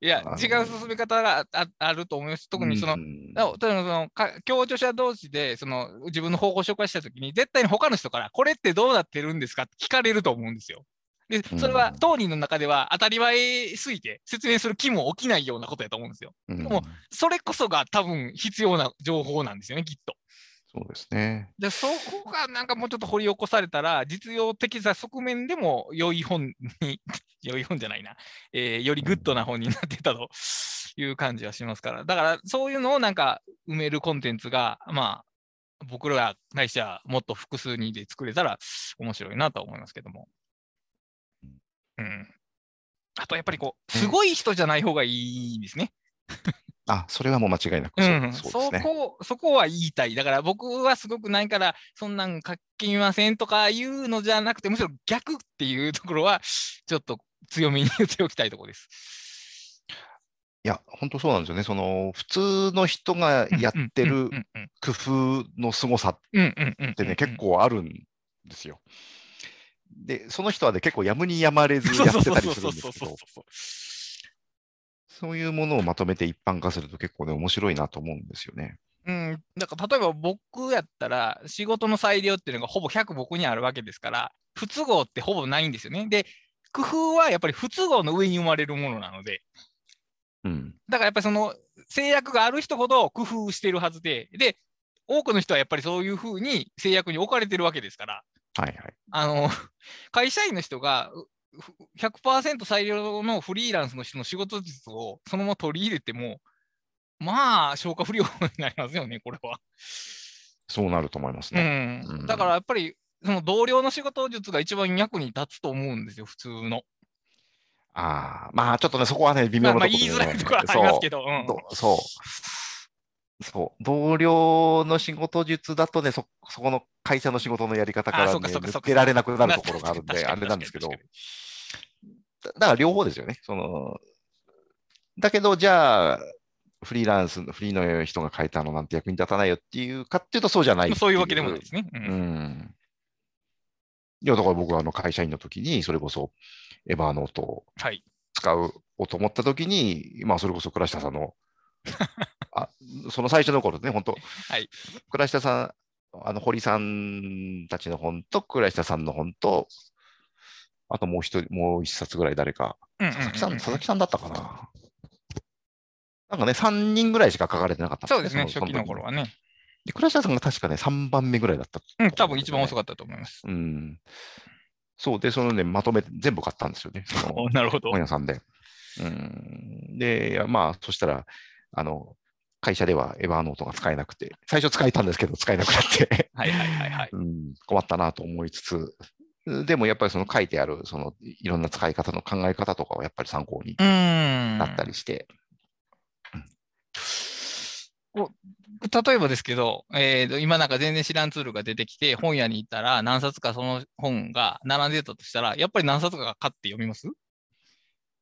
いや、違う進め方があると思います。特にその、例えばその共助者同士でその自分の方法を紹介したときに、絶対に他の人から、これってどうなってるんですかって聞かれると思うんですよ。で、それは当人の中では当たり前すぎて説明する気も起きないようなことやと思うんですよ。でも、それこそが多分必要な情報なんですよね、きっと。そうですね。で、そこがなんかもうちょっと掘り起こされたら、実用的な側面でも良い本に、(laughs) 良い本じゃないな、えー、よりグッドな本になってたという感じはしますから。だから、そういうのをなんか埋めるコンテンツが、まあ、僕らないしはもっと複数人で作れたら面白いなと思いますけども。うん。あと、やっぱりこう、すごい人じゃない方がいいんですね。あ、それはもう間違いなくうん、そうそそうですね。こ、そこは言いたい。だから僕はすごくないから、そんなん書きませんとかいうのじゃなくて、むしろ逆っていうところは、ちょっと強めに言っておきたいところです。いや、本当そうなんですよね。その、普通の人がやってる工夫の凄さってね、結構あるんですよ。で、その人はね、結構やむにやまれずやってたりするんですけど、そういうものをまとめて一般化すると結構ね、面白いなと思うんですよね。うん、だから例えば僕やったら、仕事の裁量っていうのがほぼ100僕にあるわけですから、不都合ってほぼないんですよね。で、工夫はやっぱり不都合の上に生まれるものなので、うん。だからやっぱりその制約がある人ほど工夫してるはずで、で、多くの人はやっぱりそういうふうに制約に置かれてるわけですから、はいはい。あの、会社員の人が100%裁量のフリーランスの人の仕事術をそのまま取り入れても、まあ、消化不良になりますよね、これは。そうなると思いますね。うんうんだからやっぱり、その同僚の仕事術が一番役に立つと思うんですよ、普通の。ああ、まあちょっとね、そこはね、微まあ、妙なところで、まあ言いづらいところはありますけど、うんどそう。同僚の仕事術だとね、そ、そこの会社の仕事のやり方かあら、ね、抜けられなくなるところがあるんで、あれなんですけど、確だから両方ですよね。その、だけど、じゃあ、フリーランスの、フリーの人が書いたのなんて役に立たないよっていうかっていうとそうじゃないそういうわけでもないですね。ううんん。いや、だから僕はあの会社員の時に、それこそエバーノートをはい。使おうと思った時に、まあ、それこそ倉下さんの、あその最初の頃ね、本当、はい倉下さん、あの堀さんたちの本と、倉下さんの本と、あともう一人、もう一冊ぐらい誰か、佐々木さん、うん佐々木さんだったかな。なんかね、3人ぐらいしか書かれてなかったんそうですね、そ初期の頃は。はね。で倉下さんが確かね、3番目ぐらいだった、うん、多分一番遅かったと思います。た。うん。そう、で、そのね、まとめて全部買ったんですよね。(laughs) なるほど。本屋さんで。うん、で、まあ、そしたら、あの、会社ではエヴァーノートが使えなくて、最初使えたんですけど、使えなくなって、はいはいはいはい。うん、困ったなと思いつつ、でもやっぱりその書いてある、そのいろんな使い方の考え方とかはやっぱり参考に。なったりして、例えばですけど、えーと今なんか全然知らんツールが出てきて、本屋に行ったら何冊かその本が並んでたとしたら、やっぱり何冊か買って読みます？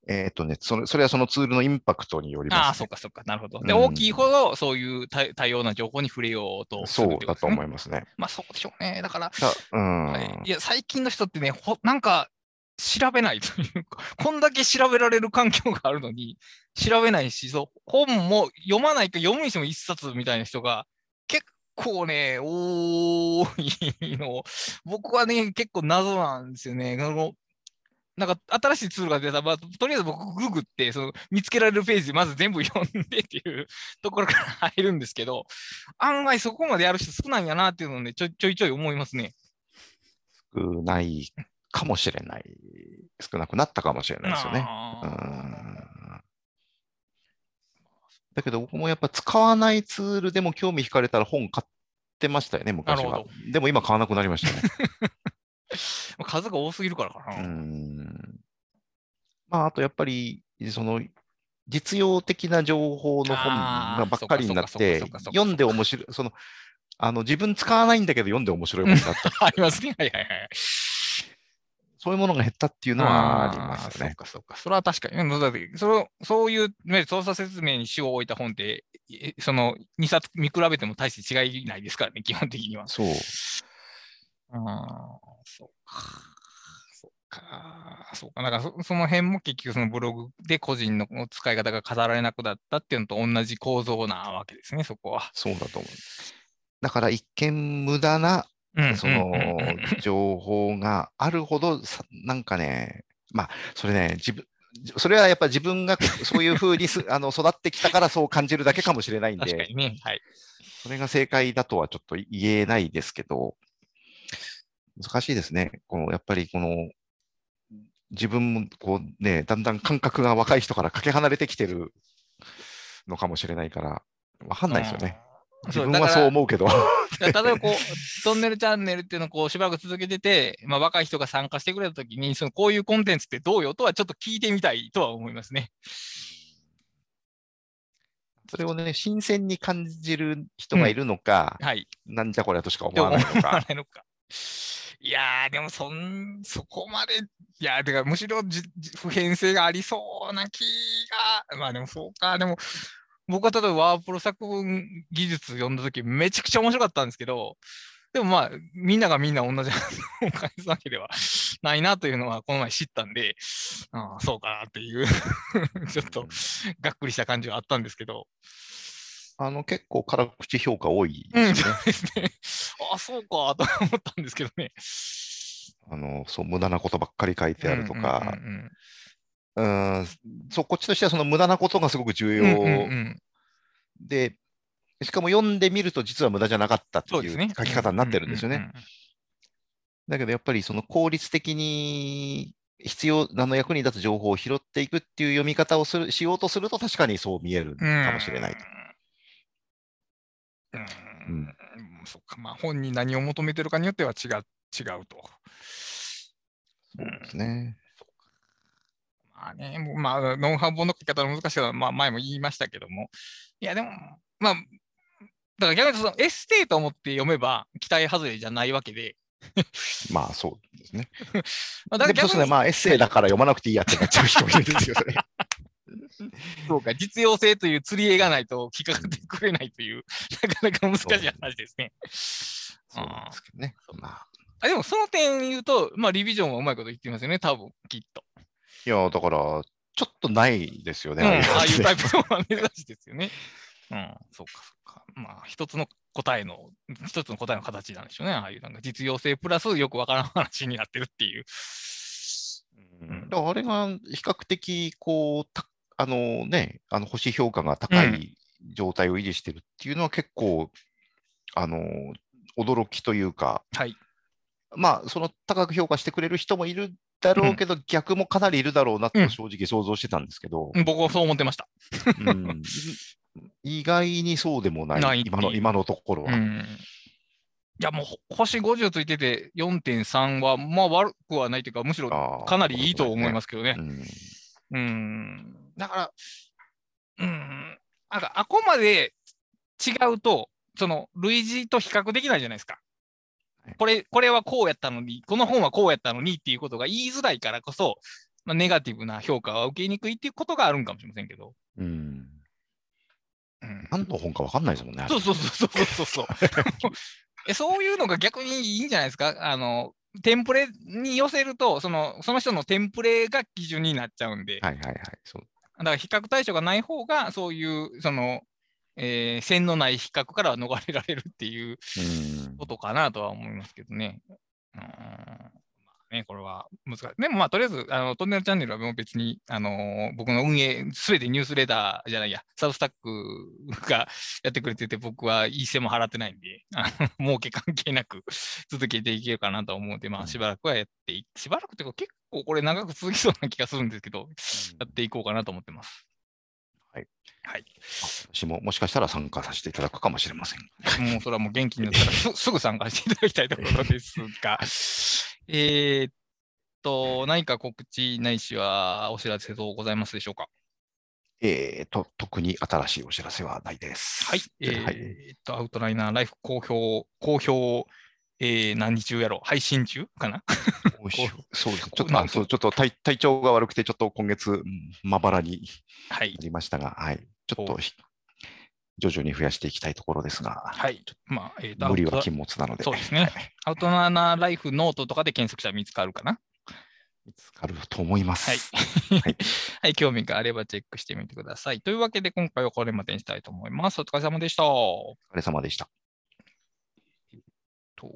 えっ、とねそれ、それはそのツールのインパクトによります、ね。ああ、そっかそっか、なるほど。で、うん大きいほどそういう多多様な情報に触れようとするそうだと。思いますね。まあそうでしょうね。だから、だうん、はいいや、最近の人ってね、ほなんか調べないというか、(laughs) こんだけ調べられる環境があるのに、調べないし、そう本も読まないか読むにしても一冊みたいな人が結構ね、多いの、僕はね、結構謎なんですよね。なんか新しいツールが出たら、まあ、とりあえず僕、ググってその見つけられるページでまず全部読んでっていう (laughs) ところから入るんですけど、案外そこまでやる人少ないんやなっていうのをね、ちょいちょいちょい思いますね。少ないかもしれない。少なくなったかもしれないですよね。だけど僕もやっぱ使わないツールでも興味惹かれたら本買ってましたよね、昔は。でも今買わなくなりましたね。(laughs) まあ数が多すぎるからかな。うんまあ、あとやっぱり、その、実用的な情報の本ばっかりになって読んで面白い、その、あの、自分使わないんだけど読んで面白いものだった。ありますね。はいはいはい。そういうものが減ったっていうのはありますよね。そうかそうか。それは確かに。うんだってそれをそういう、ね、操作説明に主を置いた本って、えその2冊見比べても大して違いないですからね、基本的には。そう。ああ、そうか。か。そうか。だからそその辺も結局そのブログで個人の使い方が語られなくなったっていうのと同じ構造なわけですね、そこは。そうだと思う。だから一見無駄なうんその情報があるほどさ、なんかね、まあ、それね、自分、それはやっぱ自分がそういうふうにす (laughs) あの育ってきたからそう感じるだけかもしれないんで、確かにね。はい。それが正解だとはちょっと言えないですけど、難しいですね。このやっぱりこの、自分もこうね、だんだん感覚が若い人からかけ離れてきてるのかもしれないから、わかんないですよね。うん自分はそう思うけど。例えばこう、トンネルチャンネルっていうのをこうしばらく続けてて、まあ、若い人が参加してくれたときに、そのこういうコンテンツってどうよとはちょっと聞いてみたいとは思いますね。それをね、新鮮に感じる人がいるのか、はい。なんじゃこりゃとしか思わないのか。い。やー、でもそん、そこまで、いやー、てか、むしろ普遍性がありそうな気が、まあでもそうか、でも、僕は例えばワープロ作文技術読んだとき、めちゃくちゃ面白かったんですけど、でもまあ、みんながみんな同じを返すわけでは (laughs) ないなというのは、この前知ったんで、ああ、そうかなっていう (laughs) ちょっとがっくりした感じはあったんですけど、あの、結構辛口評価多いうん、ですよね。そうですね。あ (laughs) あ、そうかと思ったんですけどね。あの、そう、無駄なことばっかり書いてあるとかう、んうん、そう、こっちとしてはその無駄なことがすごく重要うんで、しかも読んでみると実は無駄じゃなかったっていそう書き方になってるんですよね。だけどやっぱりその効率的に必要なの役に立つ情報を拾っていくっていう読み方をするしようとすると確かにそう見えるうんかもしれないと。うんうんうんそっか、まあ本に何を求めてるかによっては違う違うと。そうですね。まあね、もうまあ、ノンハン本の書き方の難しさは、まあ、前も言いましたけども、いや、でも、まあ、だから逆にそのエッセイと思って読めば、期待外れじゃないわけで、まあそうですね。(laughs) まあ、だでもそうですね、まあエッセイだから読まなくていいやってなっちゃう人もいるんですよね。(laughs) そうか、実用性という釣り絵がないと聞かせてくれないという、なかなか難しい話ですね。(laughs) そうですけどね。まあ、あでも、その点言うと、まあ、リビジョンはうまいこと言ってますよね、多分きっと。いや、だから、ちょっとないですよね。うん、あああいうタイプ。プのは珍しいですよね。(laughs) うん、そうか、そうか。まあ、一つの答えの、一つの答えの形なんでしょうね。ああいうなんか実用性プラスよくわからん話になってるっていう。うんあれが比較的、こう、たあのね、あの星評価が高い状態を維持してるっていうのは結構、あの、驚きというか、はい。まあ、その高く評価してくれる人もいるだろうけど、逆もかなりいるだろうなうんと正直想像してたんですけど、僕はそう思ってました。うん意外にそうでもない、今の今のところは。うん。いや、もうほ星50ついてて4.3は、まあ悪くはないというか、むしろかなりいいと思いますけどね。うんうん。だから、うん。なんか、あこまで違うと、その類似と比較できないじゃないですかはい。これ、これはこうやったのに、この本はこうやったのにっていうことが言いづらいからこそ、まあ、ネガティブな評価は受けにくいっていうことがあるんかもしれませんけど。うんうん、何の本か分かんないですもんね。そうそうそうそうそうそう。(laughs) えそういうのが逆にいいんじゃないですか？あの、テンプレに寄せると、そのその人のテンプレが基準になっちゃうんで、はいはいはい。そうだから比較対象がない方が、そういう、その、えー線のない比較からは逃れられるっていううんことかなとは思いますけどね。うんまあね、これは難しい。でもまあ、とりあえず、あのトンネルチャンネルはもう別に、あのー僕の運営、すべてニュースレターじゃないや、サブスタックがやってくれてて、僕は一銭も払ってないんで、あの儲け関係なく続けていけるかなと思うので、まあ、しばらくはやってい、しばらくっていうか、結構これ長く続きそうな気がするんですけど、やっていこうかなと思ってます。はい。はい。私ももしかしたら参加させていただくかもしれません。もうそれはもう元気になったらすすぐ参加していただきたいところですが、(laughs) えーっと、何か告知ないしはお知らせ等ございますでしょうか？えーと、特に新しいお知らせはないです。はい。えーはいっと、アウトライナーライフ公表、公表、えー何日中やろ配信中かな？(laughs) そうですね。ちょっとあそうちょっと体体調が悪くて、ちょっと今月、うんまばらにはいな。りましたが、はい。ちょっおとひ徐々に増やしていきたいところですが、はい。まあ、えー無理は禁物なので、そうですね。(laughs) アウトナーライフノートとかで検索したら見つかるかな？見つかると思います。はい (laughs) はい。はい、興味があればチェックしてみてください。というわけで、今回はこれまでにしたいと思います。お疲れ様でした。お疲れ様でした。と